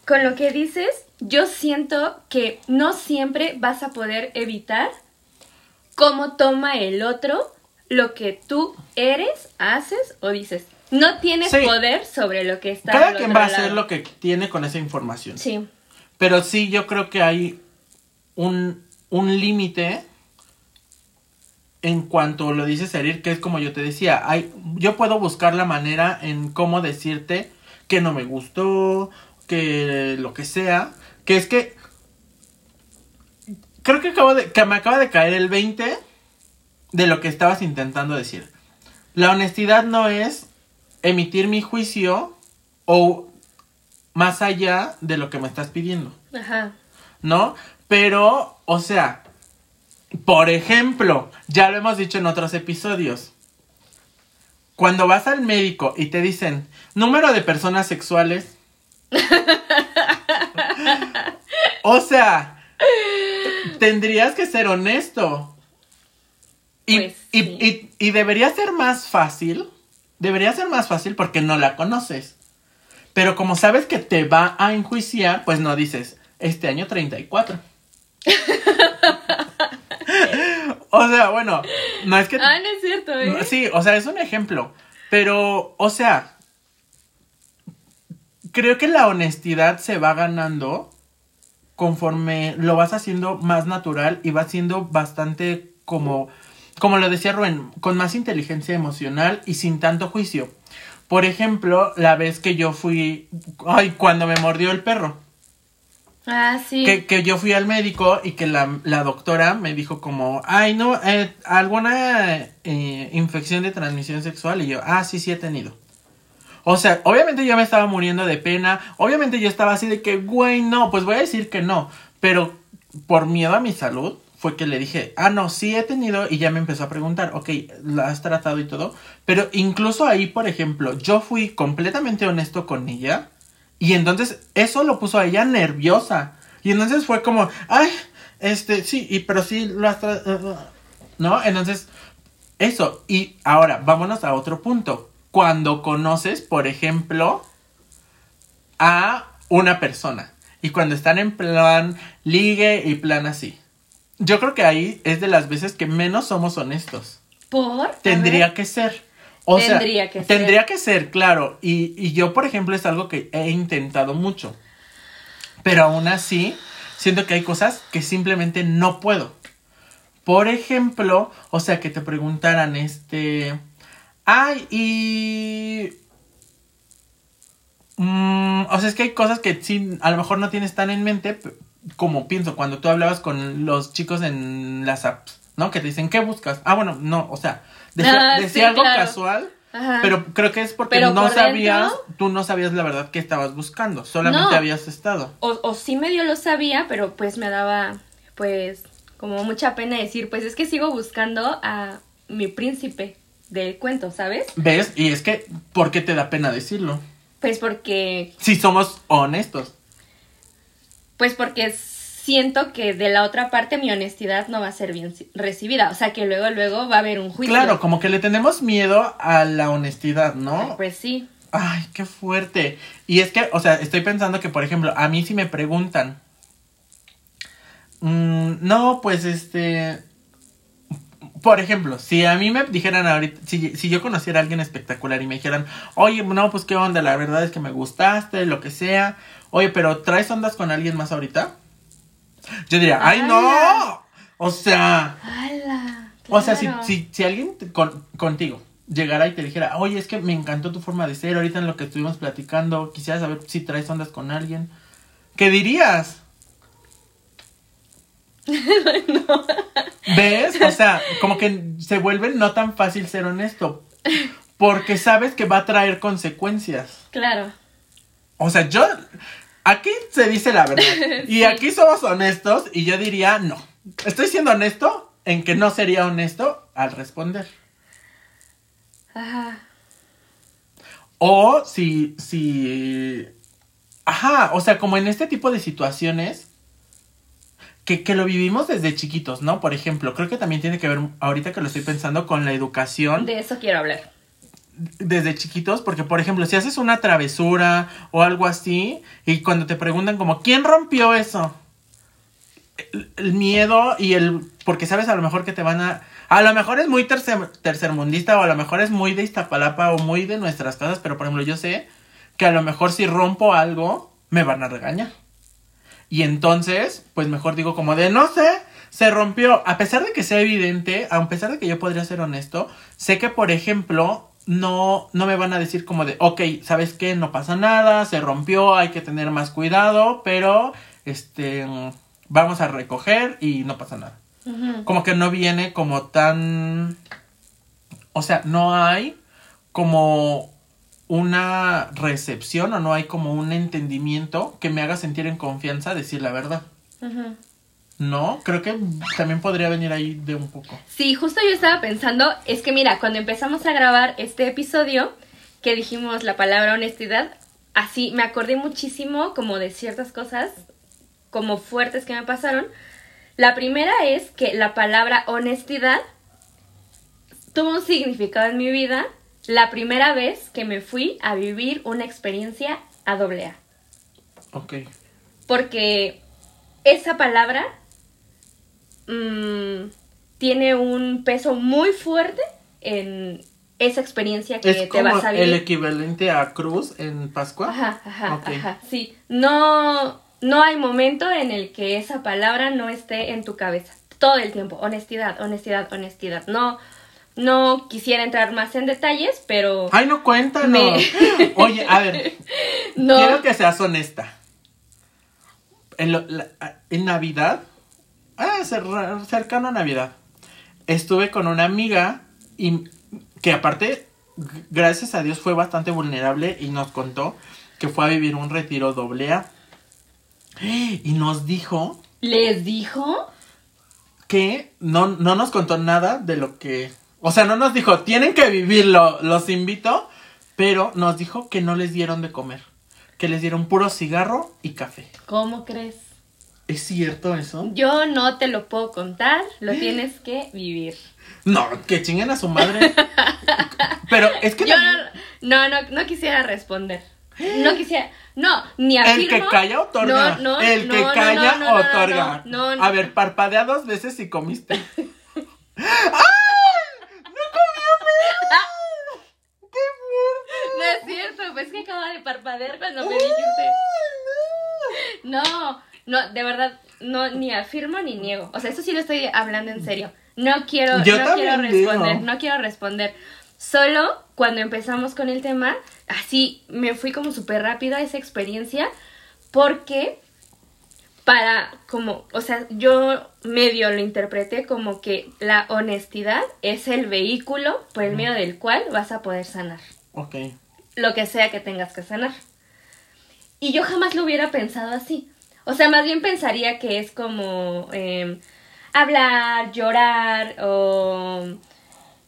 Speaker 1: con lo que dices, yo siento que no siempre vas a poder evitar cómo toma el otro lo que tú eres, haces o dices. No tienes
Speaker 2: Sí.
Speaker 1: poder sobre lo que está
Speaker 2: Cada quien va a hacer lo que tiene con esa información.
Speaker 1: Sí.
Speaker 2: Pero sí, yo creo que hay un, un límite en cuanto lo dices herir, que es como yo te decía, hay, yo puedo buscar la manera en cómo decirte que no me gustó, que lo que sea, que es que creo que acabo de que me acaba de caer el 20 de lo que estabas intentando decir. La honestidad no es emitir mi juicio o más allá de lo que me estás pidiendo.
Speaker 1: Ajá.
Speaker 2: ¿No? Pero, o sea, por ejemplo, ya lo hemos dicho en otros episodios. Cuando vas al médico y te dicen número de personas sexuales. O sea, tendrías que ser honesto. Y,
Speaker 1: Pues,
Speaker 2: y-
Speaker 1: sí.
Speaker 2: y- y debería ser más fácil. Debería ser más fácil porque no la conoces. Pero como sabes que te va a enjuiciar, pues no dices, este año 34. <laughs> o sea, bueno, no es que...
Speaker 1: Ah, no es cierto, ¿eh?
Speaker 2: no, Sí, o sea, es un ejemplo. Pero, o sea, creo que la honestidad se va ganando conforme lo vas haciendo más natural y va siendo bastante como, como lo decía Rubén, con más inteligencia emocional y sin tanto juicio. Por ejemplo, la vez que yo fui, ay, cuando me mordió el perro,
Speaker 1: Ah, sí.
Speaker 2: que, que yo fui al médico y que la, la doctora me dijo como, ay, no, eh, alguna eh, infección de transmisión sexual y yo, ah, sí, sí he tenido. O sea, obviamente yo me estaba muriendo de pena, obviamente yo estaba así de que, güey, no, pues voy a decir que no, pero por miedo a mi salud fue que le dije, ah, no, sí he tenido y ya me empezó a preguntar, ok, la has tratado y todo, pero incluso ahí, por ejemplo, yo fui completamente honesto con ella y entonces eso lo puso a ella nerviosa y entonces fue como, ay, este, sí, y pero sí lo has tratado, ¿no? Entonces, eso, y ahora vámonos a otro punto. Cuando conoces, por ejemplo, a una persona y cuando están en plan ligue y plan así. Yo creo que ahí es de las veces que menos somos honestos.
Speaker 1: ¿Por?
Speaker 2: Tendría que ser. O
Speaker 1: Tendría
Speaker 2: sea,
Speaker 1: que ser.
Speaker 2: tendría que ser, claro. Y, y yo, por ejemplo, es algo que he intentado mucho. Pero aún así, siento que hay cosas que simplemente no puedo. Por ejemplo, o sea, que te preguntaran, este. Ay, y. Mm, o sea, es que hay cosas que sí, a lo mejor no tienes tan en mente, como pienso, cuando tú hablabas con los chicos en las apps, ¿no? Que te dicen, ¿qué buscas? Ah, bueno, no, o sea, decía,
Speaker 1: Ah,
Speaker 2: decía
Speaker 1: sí,
Speaker 2: algo
Speaker 1: claro.
Speaker 2: casual,
Speaker 1: Ajá.
Speaker 2: pero creo que es porque
Speaker 1: Pero
Speaker 2: no
Speaker 1: por
Speaker 2: sabías,
Speaker 1: dentro-
Speaker 2: tú no sabías la verdad que estabas buscando, solamente
Speaker 1: No.
Speaker 2: habías estado.
Speaker 1: O, o sí medio lo sabía, pero pues me daba, pues, como mucha pena decir, pues es que sigo buscando a mi príncipe del cuento, ¿sabes?
Speaker 2: ¿Ves? Y es que, ¿por qué te da pena decirlo?
Speaker 1: Pues porque,
Speaker 2: Si somos honestos.
Speaker 1: pues porque siento que de la otra parte mi honestidad no va a ser bien recibida, o sea que luego, luego va a haber un juicio.
Speaker 2: Claro, como que le tenemos miedo a la honestidad, ¿no?
Speaker 1: Pues sí.
Speaker 2: Ay, qué fuerte. Y es que, o sea, estoy pensando que, por ejemplo, a mí si me preguntan, mm, no, pues este, por ejemplo, si a mí me dijeran ahorita, si, si yo conociera a alguien espectacular y me dijeran, oye, no, pues qué onda, la verdad es que me gustaste, lo que sea, oye, pero ¿traes ondas con alguien más ahorita? Yo diría, ay, no, o sea... O sea, si, si, si alguien te- con- contigo llegara y te dijera, oye, es que me encantó tu forma de ser, ahorita en lo que estuvimos platicando, quisiera saber si traes ondas con alguien, ¿qué dirías? <laughs> ¿Ves? O sea, como que se vuelve no tan fácil ser honesto, porque sabes que va a traer consecuencias.
Speaker 1: Claro.
Speaker 2: O sea, yo, aquí se dice la verdad, <laughs> y
Speaker 1: Sí.
Speaker 2: aquí somos honestos, y yo diría, no, estoy siendo honesto en que no sería honesto al responder.
Speaker 1: Ajá.
Speaker 2: O si, si, ajá, o sea, como en este tipo de situaciones que, que lo vivimos desde chiquitos, ¿no? Por ejemplo, creo que también tiene que ver, ahorita que lo estoy pensando, con la educación
Speaker 1: De eso quiero hablar.
Speaker 2: desde chiquitos, porque por ejemplo, si haces una travesura o algo así, y cuando te preguntan como, ¿quién rompió eso? El, el miedo y el, porque sabes a lo mejor que te van a, a lo mejor es muy tercer, tercermundista o a lo mejor es muy de Iztapalapa o muy de nuestras casas, pero por ejemplo yo sé que a lo mejor si rompo algo, me van a regañar. Y entonces, pues mejor digo como de, no sé, se rompió. A pesar de que sea evidente, a pesar de que yo podría ser honesto, sé que, por ejemplo, no, no me van a decir como de, ok, ¿sabes qué? No pasa nada, se rompió, hay que tener más cuidado, pero, este, vamos a recoger y no pasa nada. Como que no viene como tan, o sea, no hay como una recepción o no hay como un entendimiento que me haga sentir en confianza decir la verdad. No, creo que también podría venir ahí de un poco.
Speaker 1: Sí, justo yo estaba pensando, es que mira, cuando empezamos a grabar este episodio, que dijimos la palabra honestidad, así me acordé muchísimo como de ciertas cosas como fuertes que me pasaron. La primera es que la palabra honestidad tuvo un significado en mi vida la primera vez que me fui a vivir una experiencia a doble A.
Speaker 2: Ok.
Speaker 1: Porque esa palabra mm, tiene un peso muy fuerte en esa experiencia que
Speaker 2: ¿Es
Speaker 1: te vas a vivir.
Speaker 2: el equivalente a cruz en Pascua?
Speaker 1: Ajá, ajá, ajá. Sí. No, no hay momento en el que esa palabra no esté en tu cabeza. Todo el tiempo. Honestidad, honestidad, honestidad. No, no quisiera entrar más en detalles, pero
Speaker 2: Ay, no cuéntanos.
Speaker 1: Me- <laughs>
Speaker 2: Oye, a ver, <laughs>
Speaker 1: no.
Speaker 2: quiero que seas honesta. En, lo- la- en Navidad, ah, cer- cercano a Navidad, estuve con una amiga y que aparte, gracias a Dios, fue bastante vulnerable y nos contó que fue a vivir un retiro doble A. Y nos dijo
Speaker 1: ¿Les dijo?
Speaker 2: que no, no nos contó nada de lo que... O sea, no nos dijo, tienen que vivirlo, los invito, pero nos dijo que no les dieron de comer, que les dieron puro cigarro y café.
Speaker 1: ¿Cómo crees?
Speaker 2: ¿Es cierto eso?
Speaker 1: Yo no te lo puedo contar, lo tienes que vivir.
Speaker 2: No, que chinguen a su madre. <laughs> pero es que
Speaker 1: Yo
Speaker 2: también
Speaker 1: no, no, no, no quisiera responder. No quisiera, no, ni
Speaker 2: el
Speaker 1: afirmo.
Speaker 2: que calla otorga.
Speaker 1: No, no,
Speaker 2: el que
Speaker 1: no,
Speaker 2: calla
Speaker 1: no, no, no,
Speaker 2: otorga.
Speaker 1: No, no,
Speaker 2: A ver, parpadea dos veces y comiste. ¡Ay! <laughs> ¡No comió pero! ¡Qué fuerte!
Speaker 1: no es cierto, pues que acaba de parpadear cuando me dijiste. No, no, de verdad, no, ni afirmo ni niego. O sea, eso sí lo estoy hablando en serio. No quiero,
Speaker 2: Yo
Speaker 1: no quiero
Speaker 2: digo.
Speaker 1: responder, no quiero responder. Solo cuando empezamos con el tema, así me fui como súper rápido a esa experiencia porque para como, o sea, yo medio lo interpreté como que la honestidad es el vehículo por el medio del cual vas a poder sanar
Speaker 2: Ok.
Speaker 1: Lo que sea que tengas que sanar. Y yo jamás lo hubiera pensado así. O sea, más bien pensaría que es como eh, hablar, llorar o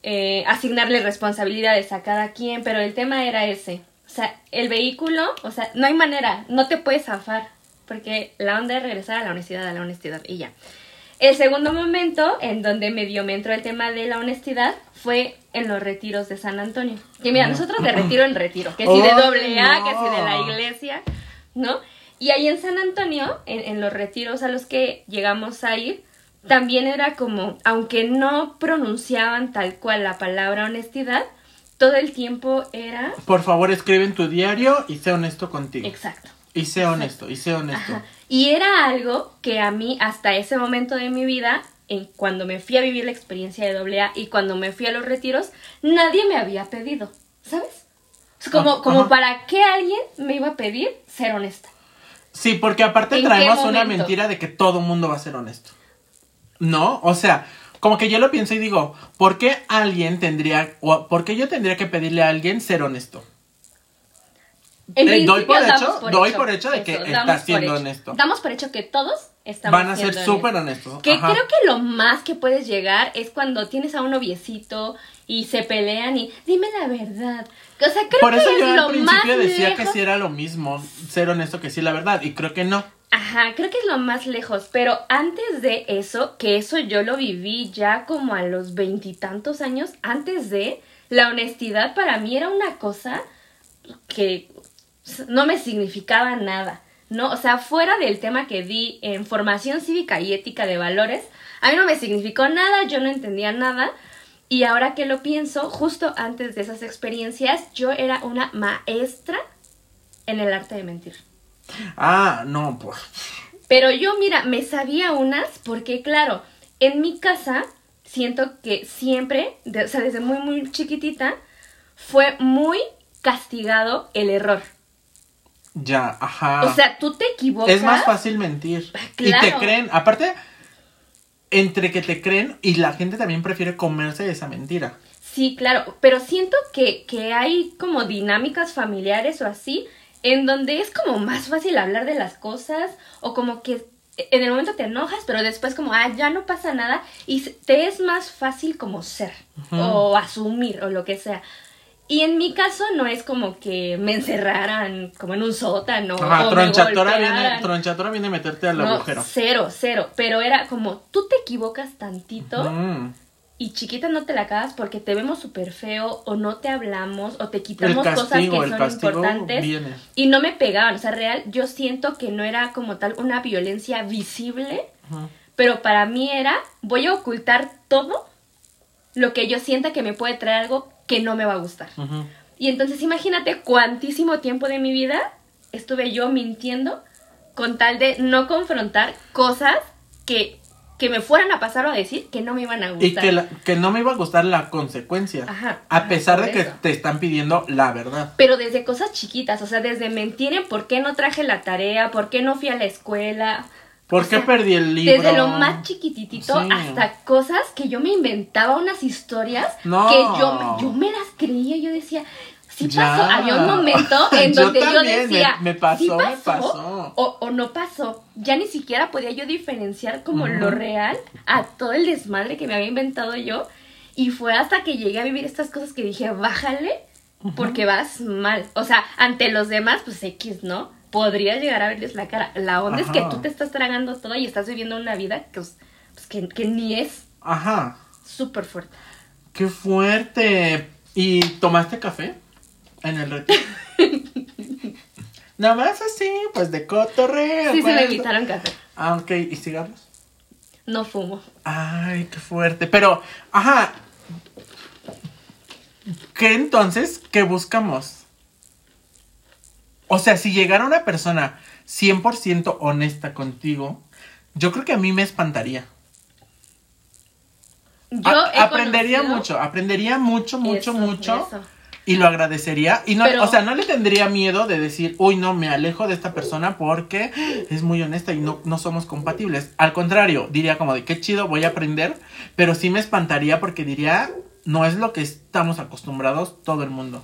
Speaker 1: eh, asignarle responsabilidades a cada quien, pero el tema era ese. O sea, el vehículo, o sea, no hay manera, no te puedes zafar, porque la onda es regresar a la honestidad, a la honestidad y ya. El segundo momento en donde medio me entró el tema de la honestidad fue en los retiros de San Antonio. Que mira, nosotros de retiro en retiro, que si de doble A, que si de la iglesia, ¿no? Y ahí en San Antonio, en, en los retiros a los que llegamos a ir, también era como, aunque no pronunciaban tal cual la palabra honestidad, todo el tiempo era
Speaker 2: Por favor, escribe en tu diario y sé honesto contigo.
Speaker 1: exacto.
Speaker 2: Y sé honesto, y sé honesto.
Speaker 1: Ajá. Y era algo que a mí hasta ese momento de mi vida, en cuando me fui a vivir la experiencia de doble A y cuando me fui a los retiros, nadie me había pedido, ¿sabes? Como,
Speaker 2: Ah,
Speaker 1: como
Speaker 2: ajá.
Speaker 1: para qué alguien me iba a pedir ser honesta.
Speaker 2: Sí, porque aparte
Speaker 1: ¿En qué
Speaker 2: traemos una mentira de que todo mundo va a ser honesto. ¿No? O sea, como que yo lo pienso y digo, ¿por qué alguien tendría, o por qué yo tendría que pedirle a alguien ser honesto?
Speaker 1: En
Speaker 2: Eh, doy por hecho- doy por hecho de que está siendo honesto.
Speaker 1: Damos por hecho que todos estamos
Speaker 2: Van a ser súper
Speaker 1: honestos.
Speaker 2: honestos.
Speaker 1: Que
Speaker 2: Ajá.
Speaker 1: creo que lo más que puedes llegar es cuando tienes a un noviecito y se pelean y dime la verdad. O sea, creo
Speaker 2: Por
Speaker 1: que
Speaker 2: eso
Speaker 1: es
Speaker 2: yo
Speaker 1: lo
Speaker 2: al
Speaker 1: más
Speaker 2: principio decía que sí era lo mismo ser honesto que sí la verdad. Y creo que no.
Speaker 1: Ajá, creo que es lo más lejos, pero antes de eso, que eso yo lo viví ya como a los veintitantos años, antes de, la honestidad para mí era una cosa que no me significaba nada, ¿no? O sea, fuera del tema que di en formación cívica y ética de valores, a mí no me significó nada, yo no entendía nada. Y ahora que lo pienso, justo antes de esas experiencias, yo era una maestra en el arte de mentir.
Speaker 2: Ah, no, pues.
Speaker 1: Pero yo, mira, me sabía unas porque, claro, en mi casa siento que siempre, de- o sea, desde muy, muy chiquitita, fue muy castigado el error.
Speaker 2: Ya, ajá.
Speaker 1: O sea, tú te equivocas.
Speaker 2: es más fácil mentir. Y te
Speaker 1: Claro.
Speaker 2: creen. Aparte, entre que te creen y la gente también prefiere comerse esa mentira.
Speaker 1: Sí, claro, pero siento que, que hay como dinámicas familiares o así, en donde es como más fácil hablar de las cosas o como que en el momento te enojas, pero después como, ah, ya no pasa nada y te es más fácil como ser o asumir o lo que sea. Y en mi caso no es como que me encerraran como en un sótano
Speaker 2: Ajá,
Speaker 1: o me
Speaker 2: tronchatora viene, tronchatora viene a meterte al
Speaker 1: No,
Speaker 2: agujero.
Speaker 1: cero, cero, pero era como, tú te equivocas tantito
Speaker 2: Mm.
Speaker 1: y chiquita no te la acabas porque te vemos súper feo o no te hablamos o te quitamos cosas que son importantes
Speaker 2: viene.
Speaker 1: y no me pegaban. O sea, real, yo siento que no era como tal una violencia visible,
Speaker 2: Ujú.
Speaker 1: pero para mí era, voy a ocultar todo lo que yo sienta que me puede traer algo que no me va a gustar. Y entonces imagínate cuantísimo tiempo de mi vida estuve yo mintiendo con tal de no confrontar cosas que, que me fueran a pasar o a decir que no me iban a gustar.
Speaker 2: Y que, la- que no me iba a gustar la consecuencia.
Speaker 1: Ajá,
Speaker 2: a
Speaker 1: ajá,
Speaker 2: pesar de que
Speaker 1: eso.
Speaker 2: te están pidiendo la verdad.
Speaker 1: Pero desde cosas chiquitas, o sea, desde mentir en por qué no traje la tarea, por qué no fui a la escuela.
Speaker 2: ¿Por
Speaker 1: O
Speaker 2: qué
Speaker 1: sea,
Speaker 2: perdí el libro?
Speaker 1: Desde lo más chiquititito
Speaker 2: Sí.
Speaker 1: hasta cosas que yo me inventaba unas historias
Speaker 2: No.
Speaker 1: que yo, me- yo me las creía, yo decía, sí
Speaker 2: Ya.
Speaker 1: pasó, había un momento <laughs> en
Speaker 2: Yo
Speaker 1: donde yo,
Speaker 2: me-
Speaker 1: decía,
Speaker 2: me pasó,
Speaker 1: "¿Sí
Speaker 2: me pasó".
Speaker 1: O, o no pasó, ya ni siquiera podía yo diferenciar como lo real a todo el desmadre que me había inventado yo y fue hasta que llegué a vivir estas cosas que dije, bájale porque vas mal. O sea, ante los demás, pues X, ¿no? Podrías llegar a verles la cara. La onda es que tú te estás tragando todo y estás viviendo una vida que, pues, pues, que, que ni es
Speaker 2: Ajá.
Speaker 1: súper fuerte.
Speaker 2: Qué fuerte. ¿Y tomaste café? En el retiro. <laughs> Nada más así, pues de cotorreo.
Speaker 1: Sí, sí me
Speaker 2: pues.
Speaker 1: invitaron café.
Speaker 2: Ah, ok. ¿Y cigarros?
Speaker 1: No fumo.
Speaker 2: Ay, qué fuerte. Pero, ajá. ¿Qué entonces? ¿Qué buscamos? O sea, si llegara una persona 100% honesta contigo, yo creo que a mí me espantaría.
Speaker 1: Yo
Speaker 2: A- aprendería mucho, aprendería mucho, mucho,
Speaker 1: Eso,
Speaker 2: mucho.
Speaker 1: eso.
Speaker 2: Y lo agradecería. Y no,
Speaker 1: Pero-
Speaker 2: o sea, no le tendría miedo de decir, uy, no, me alejo de esta persona porque es muy honesta y no, no somos compatibles. Al contrario, diría como de qué chido, voy a aprender. Pero sí me espantaría porque diría, no es lo que estamos acostumbrados todo el mundo.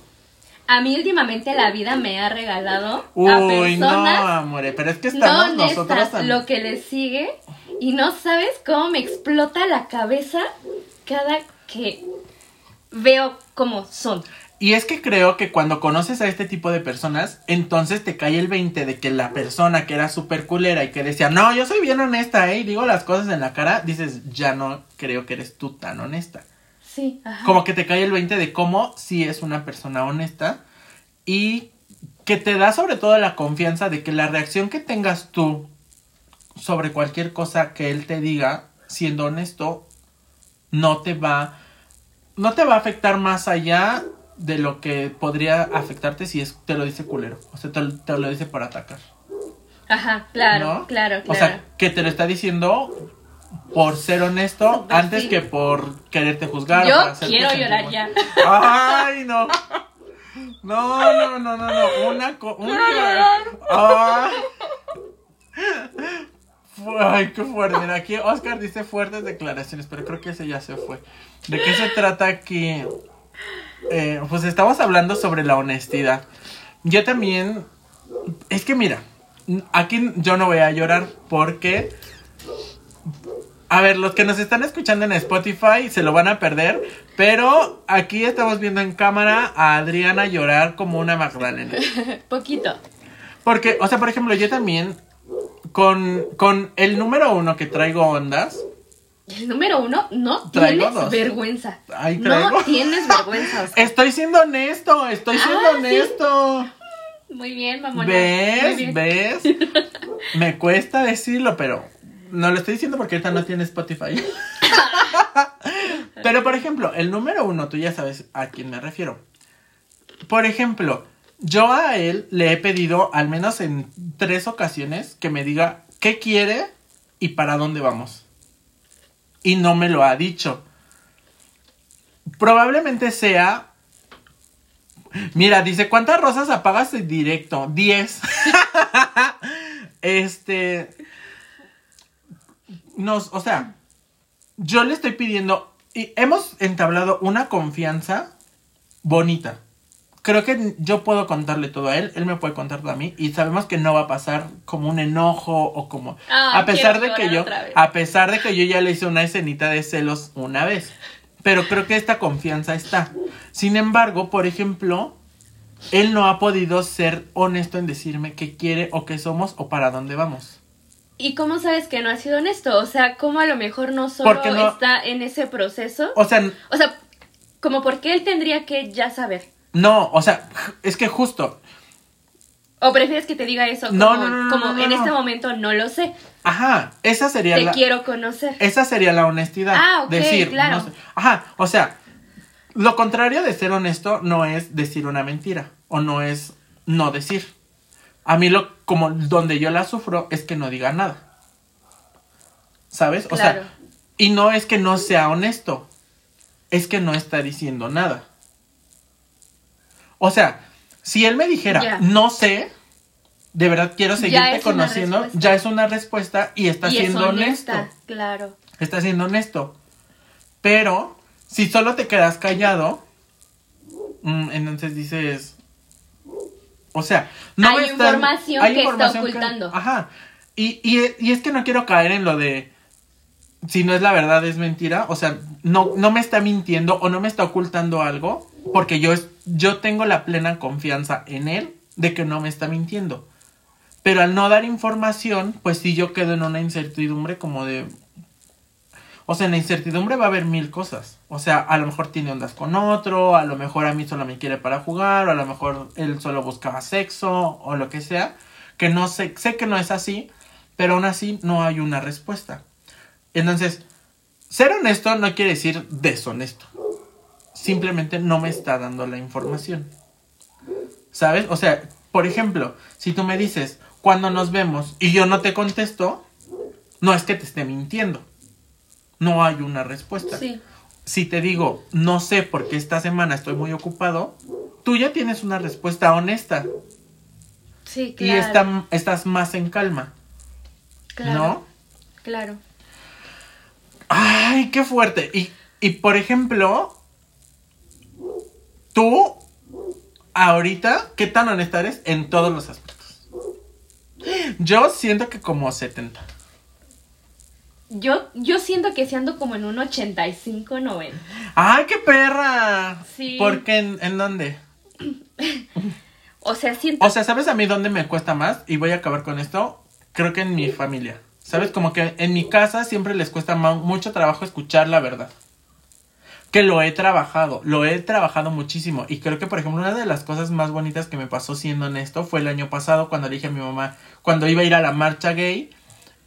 Speaker 1: A mí últimamente la vida me ha regalado a
Speaker 2: Uy, no,
Speaker 1: personas
Speaker 2: amore, pero es que
Speaker 1: no
Speaker 2: estamos nosotros
Speaker 1: honestas,
Speaker 2: también.
Speaker 1: lo que les sigue y no sabes cómo me explota la cabeza cada que veo cómo son.
Speaker 2: Y es que creo que cuando conoces a este tipo de personas, entonces te cae el 20 de que la persona que era súper culera y que decía, no, yo soy bien honesta, ¿eh? Y digo las cosas en la cara, dices, ya no creo que eres tú tan honesta.
Speaker 1: Sí, ajá.
Speaker 2: Como que te cae el 20 de cómo sí es una persona honesta y que te da sobre todo la confianza de que la reacción que tengas tú sobre cualquier cosa que él te diga, siendo honesto, no te va no te va a afectar más allá de lo que podría afectarte si es te lo dice culero, o sea, te, lo- te lo dice por atacar.
Speaker 1: Ajá, claro,
Speaker 2: ¿no?
Speaker 1: claro, claro.
Speaker 2: O sea, que te lo está diciendo por ser honesto antes
Speaker 1: sí.
Speaker 2: que por quererte juzgar.
Speaker 1: Yo quiero llorar
Speaker 2: mal.
Speaker 1: ya.
Speaker 2: Ay, no. No, no, no, no, no. Una co una Ay, qué fuerte. Mira, aquí Oscar dice fuertes declaraciones, pero creo que ese ya se fue. ¿De qué se trata aquí? Eh, pues estamos hablando sobre la honestidad. Yo también. Es que mira, aquí yo no voy a llorar porque. A ver, los que nos están escuchando en Spotify se lo van a perder, pero aquí estamos viendo en cámara a Adriana llorar como una Magdalena. <laughs>
Speaker 1: Poquito.
Speaker 2: Porque, o sea, por ejemplo, yo también, con, con el número uno que traigo ondas,
Speaker 1: El número uno, no
Speaker 2: Traigo
Speaker 1: tienes
Speaker 2: dos.
Speaker 1: vergüenza.
Speaker 2: Ay.
Speaker 1: No tienes vergüenza. Oscar.
Speaker 2: estoy siendo honesto, estoy siendo
Speaker 1: Ah, sí.
Speaker 2: honesto.
Speaker 1: Muy bien, mamona.
Speaker 2: ¿Ves?
Speaker 1: bien.
Speaker 2: ¿Ves? <laughs> Me cuesta decirlo, pero no lo estoy diciendo porque ahorita no tiene Spotify. <laughs> pero, por ejemplo, el número uno, tú ya sabes a quién me refiero. Por ejemplo, yo a él le he pedido, al menos en tres ocasiones, que me diga qué quiere y para dónde vamos. Y no me lo ha dicho. Probablemente sea... Mira, dice, ¿cuántas rosas apagas en directo? 10. <laughs> este... Nos, o sea, yo le estoy pidiendo... Y hemos entablado una confianza bonita creo que yo puedo contarle todo a él, él me puede contar todo a mí y sabemos que no va a pasar como un enojo o como
Speaker 1: Ah,
Speaker 2: a pesar de que yo a pesar de que yo ya le hice una escenita de celos una vez. Pero creo que esta confianza está. Sin embargo, por ejemplo, él no ha podido ser honesto en decirme qué quiere o qué somos o para dónde vamos.
Speaker 1: ¿Y cómo sabes que no ha sido honesto? O sea, ¿cómo a lo mejor no solo
Speaker 2: no-
Speaker 1: está en ese proceso?
Speaker 2: O sea,
Speaker 1: O sea, como porque él tendría que ya saber.
Speaker 2: no, o sea, es que justo,
Speaker 1: ¿O prefieres que te diga eso? Como,
Speaker 2: No, no, no, no,
Speaker 1: como
Speaker 2: no,
Speaker 1: en este momento no lo sé.
Speaker 2: ajá, esa sería
Speaker 1: Te
Speaker 2: la
Speaker 1: quiero conocer.
Speaker 2: Esa sería la honestidad.
Speaker 1: Ah, ok,
Speaker 2: decir,
Speaker 1: claro.
Speaker 2: sé. Ajá, o sea, lo contrario de ser honesto no es decir una mentira o no es no decir. A mí lo como donde yo la sufro es que no diga nada. ¿Sabes? O
Speaker 1: Claro.
Speaker 2: sea, y no es que no sea honesto, es que no está diciendo nada. O sea, si él me dijera, no sé, de verdad quiero seguirte
Speaker 1: es
Speaker 2: conociendo, ya es una respuesta y está
Speaker 1: y es
Speaker 2: siendo
Speaker 1: honesta,
Speaker 2: honesto
Speaker 1: claro.
Speaker 2: está siendo honesto. Pero si solo te quedas callado, mm, entonces dices, o sea, no
Speaker 1: Hay información que está ocultando.
Speaker 2: ajá. Y, y, y es que no quiero caer en lo de si no es la verdad es mentira, o sea, no, no me está mintiendo o no me está ocultando algo, porque yo, yo tengo la plena confianza en él de que no me está mintiendo. Pero al no dar información, pues sí yo quedo en una incertidumbre como de... O sea, en la incertidumbre va a haber mil cosas. O sea, a lo mejor tiene ondas con otro, a lo mejor a mí solo me quiere para jugar, o a lo mejor él solo buscaba sexo, o lo que sea. Que no sé, sé que no es así, pero aún así no hay una respuesta. Entonces, ser honesto no quiere decir deshonesto. Simplemente no me está dando la información. ¿Sabes? O sea, por ejemplo, si tú me dices, cuando nos vemos y yo no te contesto, no es que te esté mintiendo. No hay una respuesta.
Speaker 1: Sí.
Speaker 2: Si te digo, no sé porque esta semana estoy muy ocupado, tú ya tienes una respuesta honesta
Speaker 1: Sí,
Speaker 2: y
Speaker 1: claro.
Speaker 2: está- estás más en calma,
Speaker 1: claro,
Speaker 2: ¿no?
Speaker 1: Claro.
Speaker 2: Ay, qué fuerte. Y, y por ejemplo, tú, ahorita, ¿qué tan honesta eres en todos los aspectos? Yo siento que como 70.
Speaker 1: Yo, yo siento que si ando como en un 85, 90.
Speaker 2: ¡Ay, qué perra!
Speaker 1: Sí.
Speaker 2: ¿Por qué? ¿En, en dónde?
Speaker 1: O sea, siento...
Speaker 2: O sea, ¿sabes a mí dónde me cuesta más? Y voy a acabar con esto. Creo que en mi familia. ¿Sabes? Como que en mi casa siempre les cuesta mucho trabajo escuchar la verdad. Que lo he trabajado, lo he trabajado muchísimo. Y creo que, por ejemplo, una de las cosas más bonitas que me pasó siendo honesto fue el año pasado cuando le dije a mi mamá, cuando iba a ir a la marcha gay,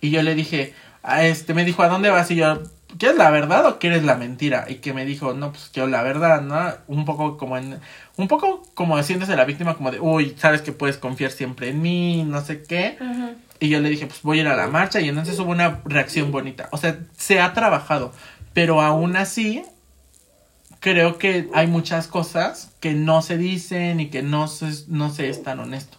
Speaker 2: y yo le dije, este, me dijo, ¿a dónde vas? Y yo, ¿quieres la verdad o quieres la mentira? Y que me dijo, no, pues yo la verdad, ¿no? Un poco como en, un poco como haciéndose la víctima, como de, uy, sabes que puedes confiar siempre en mí, no sé qué. Y yo le dije, pues voy a ir a la marcha y entonces hubo una reacción bonita. O sea, se ha trabajado, pero aún así creo que hay muchas cosas que no se dicen y que no se, no se es tan honesto.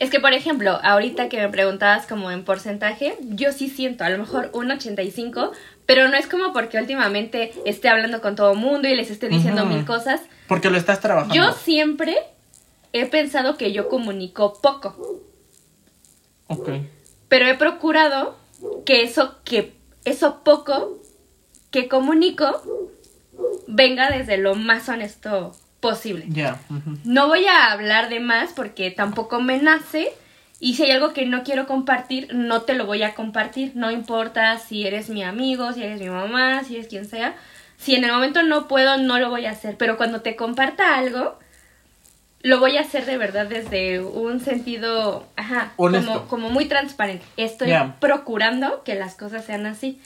Speaker 1: Es que, por ejemplo, ahorita que me preguntabas como en porcentaje, yo sí siento a lo mejor un 85, pero no es como porque últimamente esté hablando con todo el mundo y les esté diciendo mil cosas.
Speaker 2: Porque lo estás trabajando.
Speaker 1: Yo siempre he pensado que yo comunico poco,
Speaker 2: Ok.
Speaker 1: pero he procurado que eso que eso poco que comunico venga desde lo más honesto posible.
Speaker 2: Ya. ujú.
Speaker 1: No voy a hablar de más porque tampoco me nace. Y si hay algo que no quiero compartir, no te lo voy a compartir. No importa si eres mi amigo, si eres mi mamá, si eres quien sea. Si en el momento no puedo, no lo voy a hacer. Pero cuando te comparta algo, lo voy a hacer de verdad desde un sentido, ajá, como, como muy transparente. Estoy procurando que las cosas sean así.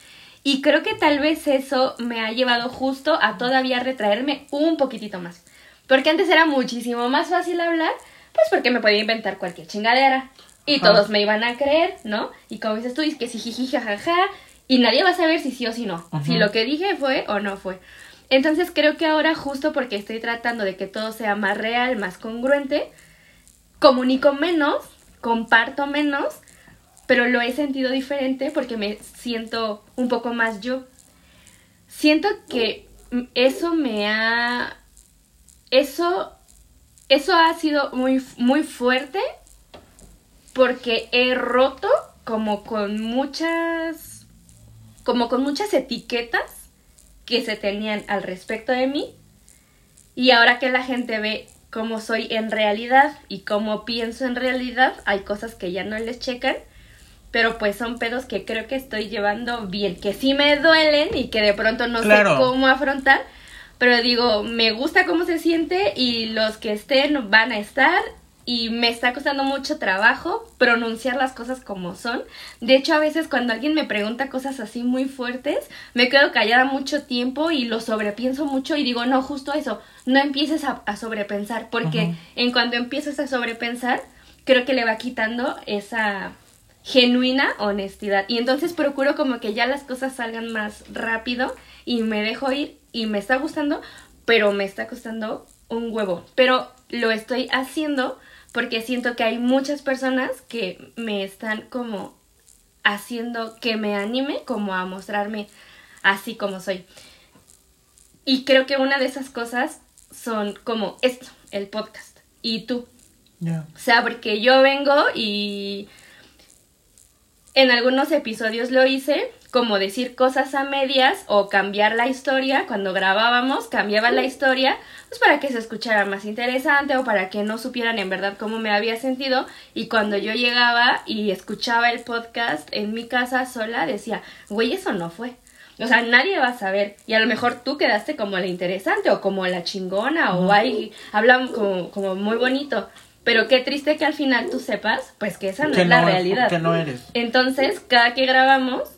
Speaker 1: Y creo que tal vez eso me ha llevado justo a todavía retraerme un poquitito más. Porque antes era muchísimo más fácil hablar, pues porque me podía inventar cualquier chingadera. Y
Speaker 2: Ajá.
Speaker 1: todos me iban a creer, ¿no? Y como dices tú, es que si jiji, jajaja, y nadie va a saber si sí o si no, si lo que dije fue o no fue. Entonces creo que ahora, justo porque estoy tratando de que todo sea más real, más congruente, comunico menos, comparto menos, pero lo he sentido diferente porque me siento un poco más yo. Siento que eso me ha... Eso, eso ha sido muy, muy fuerte porque he roto como con muchas... como con muchas etiquetas que se tenían al respecto de mí y ahora que la gente ve cómo soy en realidad y cómo pienso en realidad, hay cosas que ya no les checan, pero pues son pedos que creo que estoy llevando bien, que sí me duelen y que de pronto no
Speaker 2: Claro.
Speaker 1: sé cómo afrontar, pero digo, me gusta cómo se siente y los que estén van a estar y me está costando mucho trabajo pronunciar las cosas como son. De hecho, a veces cuando alguien me pregunta cosas así muy fuertes, me quedo callada mucho tiempo y lo sobrepienso mucho y digo, no, justo eso, no empieces a, a sobrepensar, porque en cuando empiezas a sobrepensar, creo que le va quitando esa genuina honestidad. Y entonces procuro como que ya las cosas salgan más rápido y me dejo ir y me está gustando, pero me está costando un huevo. Pero lo estoy haciendo porque siento que hay muchas personas que me están como haciendo que me anime como a mostrarme así como soy. Y creo que una de esas cosas son como esto, el podcast. Y tú, o sea, porque yo vengo y en algunos episodios lo hice, como decir cosas a medias o cambiar la historia. Cuando grabábamos, cambiaba la historia, pues para que se escuchara más interesante o para que no supieran en verdad cómo me había sentido. Y cuando yo llegaba y escuchaba el podcast en mi casa sola, decía, güey, eso no fue. O sea, nadie va a saber. Y a lo mejor tú quedaste como la interesante o como la chingona o hay, hablan como, como muy bonito. Pero qué triste que al final tú sepas, pues que esa no
Speaker 2: Que
Speaker 1: es la realidad.
Speaker 2: Que no eres.
Speaker 1: Entonces, cada que grabamos,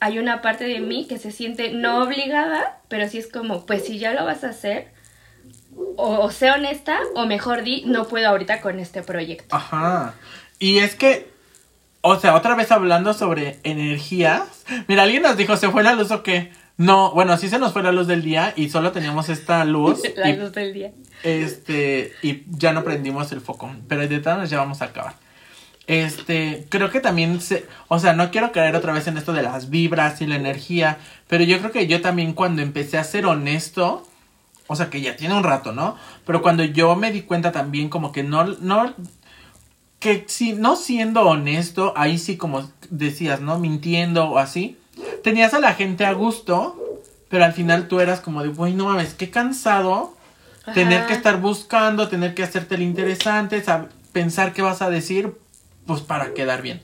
Speaker 1: hay una parte de mí que se siente no obligada, pero sí es como, pues si ya lo vas a hacer, o, o sé honesta, o mejor di, no puedo ahorita con este proyecto.
Speaker 2: Ajá. Y es que, o sea, otra vez hablando sobre energías. Mira, alguien nos dijo, ¿se fue la luz o qué? No, bueno, sí se nos fue la luz del día y solo teníamos esta luz. <laughs>
Speaker 1: la
Speaker 2: y,
Speaker 1: luz del día.
Speaker 2: Este, y ya no prendimos el foco. Pero de todas maneras ya vamos a acabar. Este, creo que también se, o sea, no quiero caer otra vez en esto de las vibras y la energía, pero yo creo que yo también cuando empecé a ser honesto, o sea, que ya tiene un rato, ¿no? Pero cuando yo me di cuenta también como que no, no, que si no siendo honesto, ahí sí como decías, ¿no? Mintiendo o así, tenías a la gente a gusto, pero al final tú eras como de, güey, no mames, qué cansado tener que estar buscando, tener que hacerte el interesante, pensar qué vas a decir, pues para quedar bien.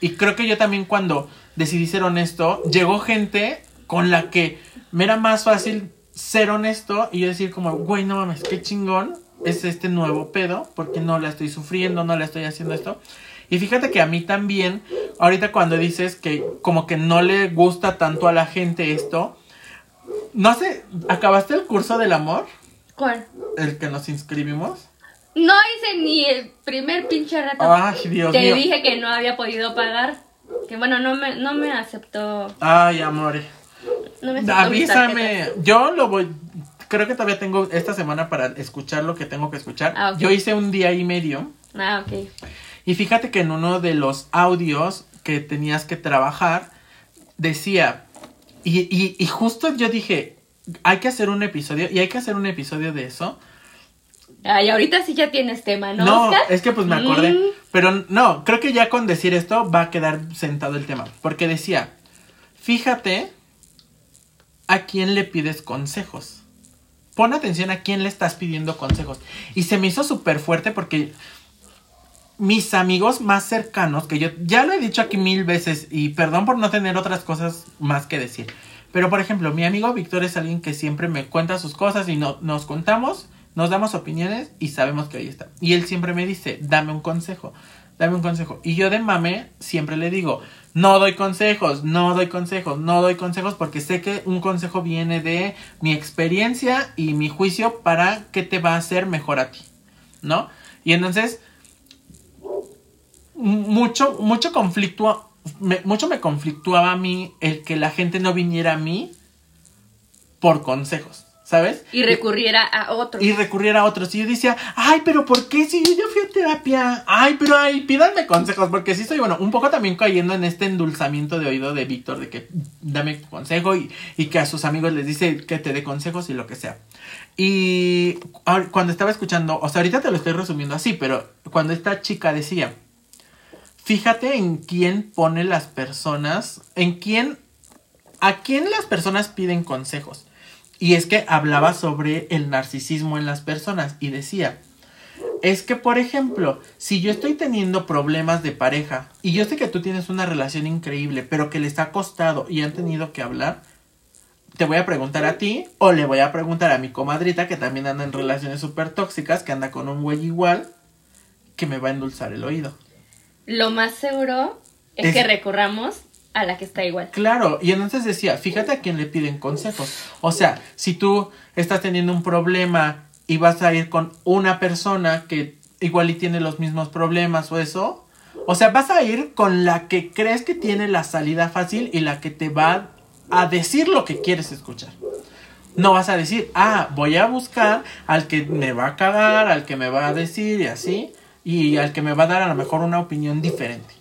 Speaker 2: Y creo que yo también cuando decidí ser honesto, llegó gente con la que me era más fácil ser honesto y yo decir como, güey, no mames, qué chingón es este nuevo pedo, porque no la estoy sufriendo, no la estoy haciendo esto. Y fíjate que a mí también, ahorita cuando dices que como que no le gusta tanto a la gente esto, no sé, ¿acabaste el curso del amor?
Speaker 1: ¿Cuál?
Speaker 2: El que nos inscribimos.
Speaker 1: No hice ni el primer pinche rato.
Speaker 2: Ay, Dios
Speaker 1: Te
Speaker 2: mío.
Speaker 1: dije que no había podido pagar. Que bueno, no me, no me aceptó.
Speaker 2: Ay, amore.
Speaker 1: No me aceptó
Speaker 2: Avísame. Yo lo voy. Creo que todavía tengo esta semana para escuchar lo que tengo que escuchar.
Speaker 1: Ah.
Speaker 2: Yo hice un día y medio.
Speaker 1: Ah, ok.
Speaker 2: Y fíjate que en uno de los audios que tenías que trabajar, decía. Y, y, y justo yo dije. Hay que hacer un episodio. Y hay que hacer un episodio de eso.
Speaker 1: Ay, ahorita sí ya tienes tema, ¿no,
Speaker 2: No,
Speaker 1: Oscar?
Speaker 2: es que pues me acordé.
Speaker 1: Mm.
Speaker 2: Pero no, creo que ya con decir esto va a quedar sentado el tema. Porque decía, fíjate a quién le pides consejos. Pon atención a quién le estás pidiendo consejos. Y se me hizo súper fuerte porque mis amigos más cercanos, que yo ya lo he dicho aquí mil veces y perdón por no tener otras cosas más que decir. Pero por ejemplo, mi amigo Víctor es alguien que siempre me cuenta sus cosas y no, nos contamos, nos damos opiniones y sabemos que ahí está. Y él siempre me dice, dame un consejo, dame un consejo. Y yo de mame siempre le digo, no doy consejos, no doy consejos, no doy consejos porque sé que un consejo viene de mi experiencia y mi juicio para qué te va a hacer mejor a ti, ¿no? Y entonces mucho, mucho conflicto, mucho me conflictuaba a mí el que la gente no viniera a mí por consejos, ¿sabes?
Speaker 1: Y recurriera a otro.
Speaker 2: y recurriera a otros. Y yo decía, ay, pero ¿por qué si yo ya fui a terapia? Ay, pero ay, pídanme consejos, porque sí estoy, bueno, un poco también cayendo en este endulzamiento de oído de Víctor, de que dame consejo y, y que a sus amigos les dice que te dé consejos y lo que sea. Y cuando estaba escuchando, o sea, ahorita te lo estoy resumiendo así, pero cuando esta chica decía, fíjate en quién pone las personas, en quién, a quién las personas piden consejos. Y es que hablaba sobre el narcisismo en las personas y decía, es que por ejemplo, si yo estoy teniendo problemas de pareja y yo sé que tú tienes una relación increíble, pero que les ha costado y han tenido que hablar, te voy a preguntar a ti o le voy a preguntar a mi comadrita que también anda en relaciones súper tóxicas, que anda con un güey igual, que me va a endulzar el oído.
Speaker 1: Lo más seguro es,
Speaker 2: Es-
Speaker 1: que recurramos a la que está igual.
Speaker 2: Claro, y entonces decía, fíjate a quién le piden consejos. O sea, si tú estás teniendo un problema y vas a ir con una persona que igual y tiene los mismos problemas o eso, o sea, vas a ir con la que crees que tiene la salida fácil y la que te va a decir lo que quieres escuchar. No vas a decir, ah, voy a buscar al que me va a cagar, al que me va a decir y así, y al que me va a dar a lo mejor una opinión diferente.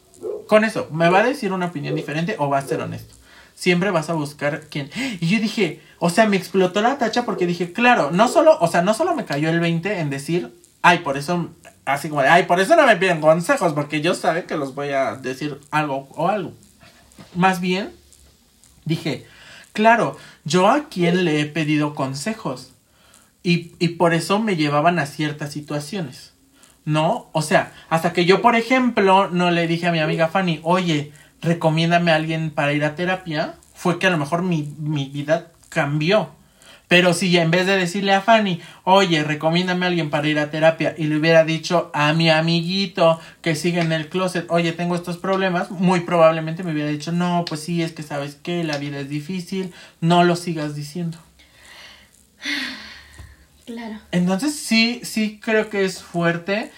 Speaker 2: Con eso, ¿me va a decir una opinión diferente o va a ser honesto? Siempre vas a buscar quién. Y yo dije, o sea, me explotó la tacha porque dije, claro, no solo, o sea, no solo me cayó el 20 en decir, ay, por eso, así como ay, por eso no me piden consejos, porque yo saben que los voy a decir algo o algo. Más bien, dije, claro, yo a quién le he pedido consejos. Y, y por eso me llevaban a ciertas situaciones. ¿No? O sea, hasta que yo, por ejemplo, no le dije a mi amiga Fanny, oye, recomiéndame a alguien para ir a terapia, fue que a lo mejor mi, mi vida cambió. Pero si en vez de decirle a Fanny, oye, recomiéndame a alguien para ir a terapia, y le hubiera dicho a mi amiguito que sigue en el closet, oye, tengo estos problemas, muy probablemente me hubiera dicho, no, pues sí, es que sabes que la vida es difícil, no lo sigas diciendo.
Speaker 1: Claro.
Speaker 2: Entonces sí, sí creo que es fuerte.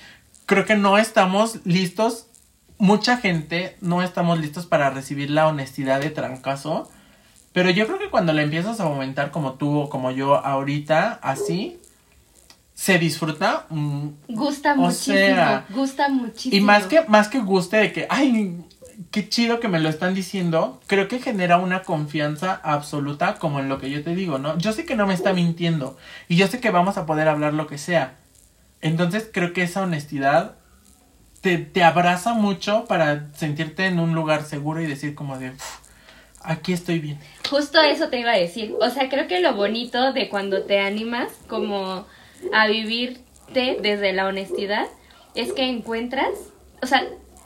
Speaker 2: Creo que no estamos listos. Mucha gente no estamos listos para recibir la honestidad de trancazo. Pero yo creo que cuando la empiezas a aumentar como tú o como yo ahorita, así, se disfruta. mm,
Speaker 1: Gusta
Speaker 2: O
Speaker 1: muchísimo.
Speaker 2: sea,
Speaker 1: gusta muchísimo.
Speaker 2: y más que, más que guste de que, ay, qué chido que me lo están diciendo, creo que genera una confianza absoluta como en lo que yo te digo, ¿no? Yo sé que no me está mintiendo y yo sé que vamos a poder hablar lo que sea. Entonces creo que esa honestidad te, te abraza mucho para sentirte en un lugar seguro y decir como de, "Uf, aquí estoy bien.
Speaker 1: Justo eso te iba a decir. O sea, creo que lo bonito de cuando te animas como a vivirte desde la honestidad es que encuentras, o sea,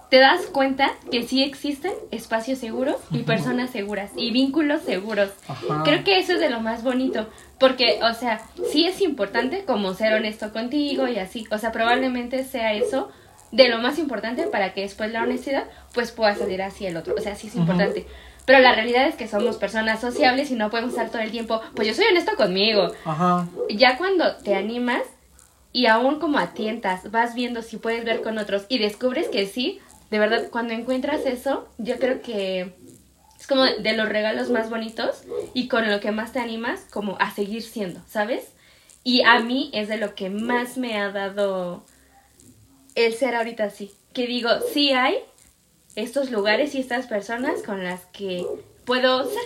Speaker 1: te das cuenta que sí existen espacios seguros y personas seguras y vínculos seguros.
Speaker 2: Ajá.
Speaker 1: Creo que eso es de lo más bonito. Porque, o sea, sí es importante como ser honesto contigo y así. O sea, probablemente sea eso de lo más importante para que después la honestidad pues pueda salir hacia el otro. O sea, sí es importante. Pero la realidad es que somos personas sociables y no podemos estar todo el tiempo, pues yo soy honesto conmigo.
Speaker 2: Ajá.
Speaker 1: Ya cuando te animas y aún como atientas, vas viendo si puedes ver con otros y descubres que sí, de verdad, cuando encuentras eso, yo creo que es como de los regalos más bonitos y con lo que más te animas como a seguir siendo, ¿sabes? Y a mí es de lo que más me ha dado el ser ahorita así. Que digo, sí hay estos lugares y estas personas con las que puedo ser.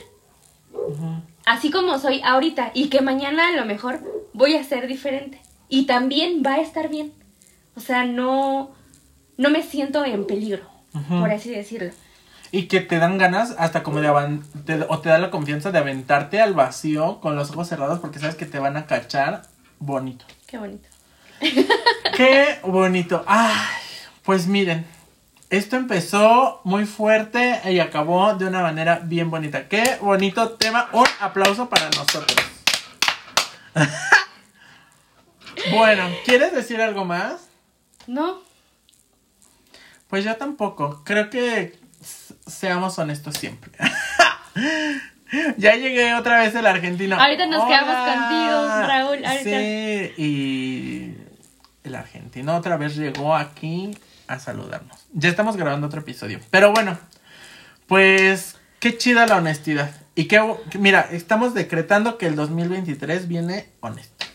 Speaker 1: Así como soy ahorita y que mañana a lo mejor voy a ser diferente. Y también va a estar bien. O sea, no, no me siento en peligro, por así decirlo.
Speaker 2: Y que te dan ganas hasta como de avan- te- o te da la confianza de aventarte al vacío con los ojos cerrados porque sabes que te van a cachar bonito.
Speaker 1: Qué bonito. <laughs>
Speaker 2: Qué bonito. Ay, pues miren, esto empezó muy fuerte y acabó de una manera bien bonita. Qué bonito tema. Un aplauso para nosotros. <laughs> bueno, ¿quieres decir algo más?
Speaker 1: No,
Speaker 2: Pues yo tampoco. Creo que seamos honestos siempre. <laughs> ya llegué otra vez el argentino.
Speaker 1: Ahorita nos quedamos contigo, Raúl, ahorita.
Speaker 2: Sí, y el argentino otra vez llegó aquí a saludarnos. Ya estamos grabando otro episodio. Pero bueno, pues qué chida la honestidad. Y que, mira, estamos decretando que el 2023 viene honesto.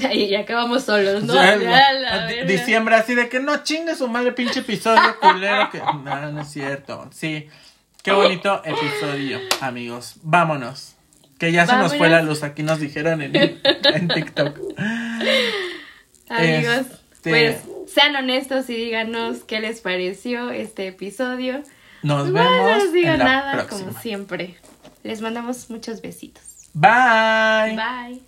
Speaker 2: <laughs>
Speaker 1: Y acabamos solos, ¿no?
Speaker 2: Ya,
Speaker 1: Ya, la
Speaker 2: di-
Speaker 1: verga.
Speaker 2: diciembre así de que no chingue su madre pinche episodio <laughs> culero que no, no es cierto. Sí. Qué bonito episodio, amigos. Vámonos. Que ya se nos fue la luz, aquí nos dijeron en, en TikTok. <laughs>
Speaker 1: Amigos,
Speaker 2: Este-
Speaker 1: pues sean honestos y díganos qué les pareció este episodio.
Speaker 2: Nos
Speaker 1: no
Speaker 2: vemos
Speaker 1: digan
Speaker 2: en la
Speaker 1: nada,
Speaker 2: próxima.
Speaker 1: como siempre. Les mandamos muchos besitos.
Speaker 2: Bye.
Speaker 1: Bye.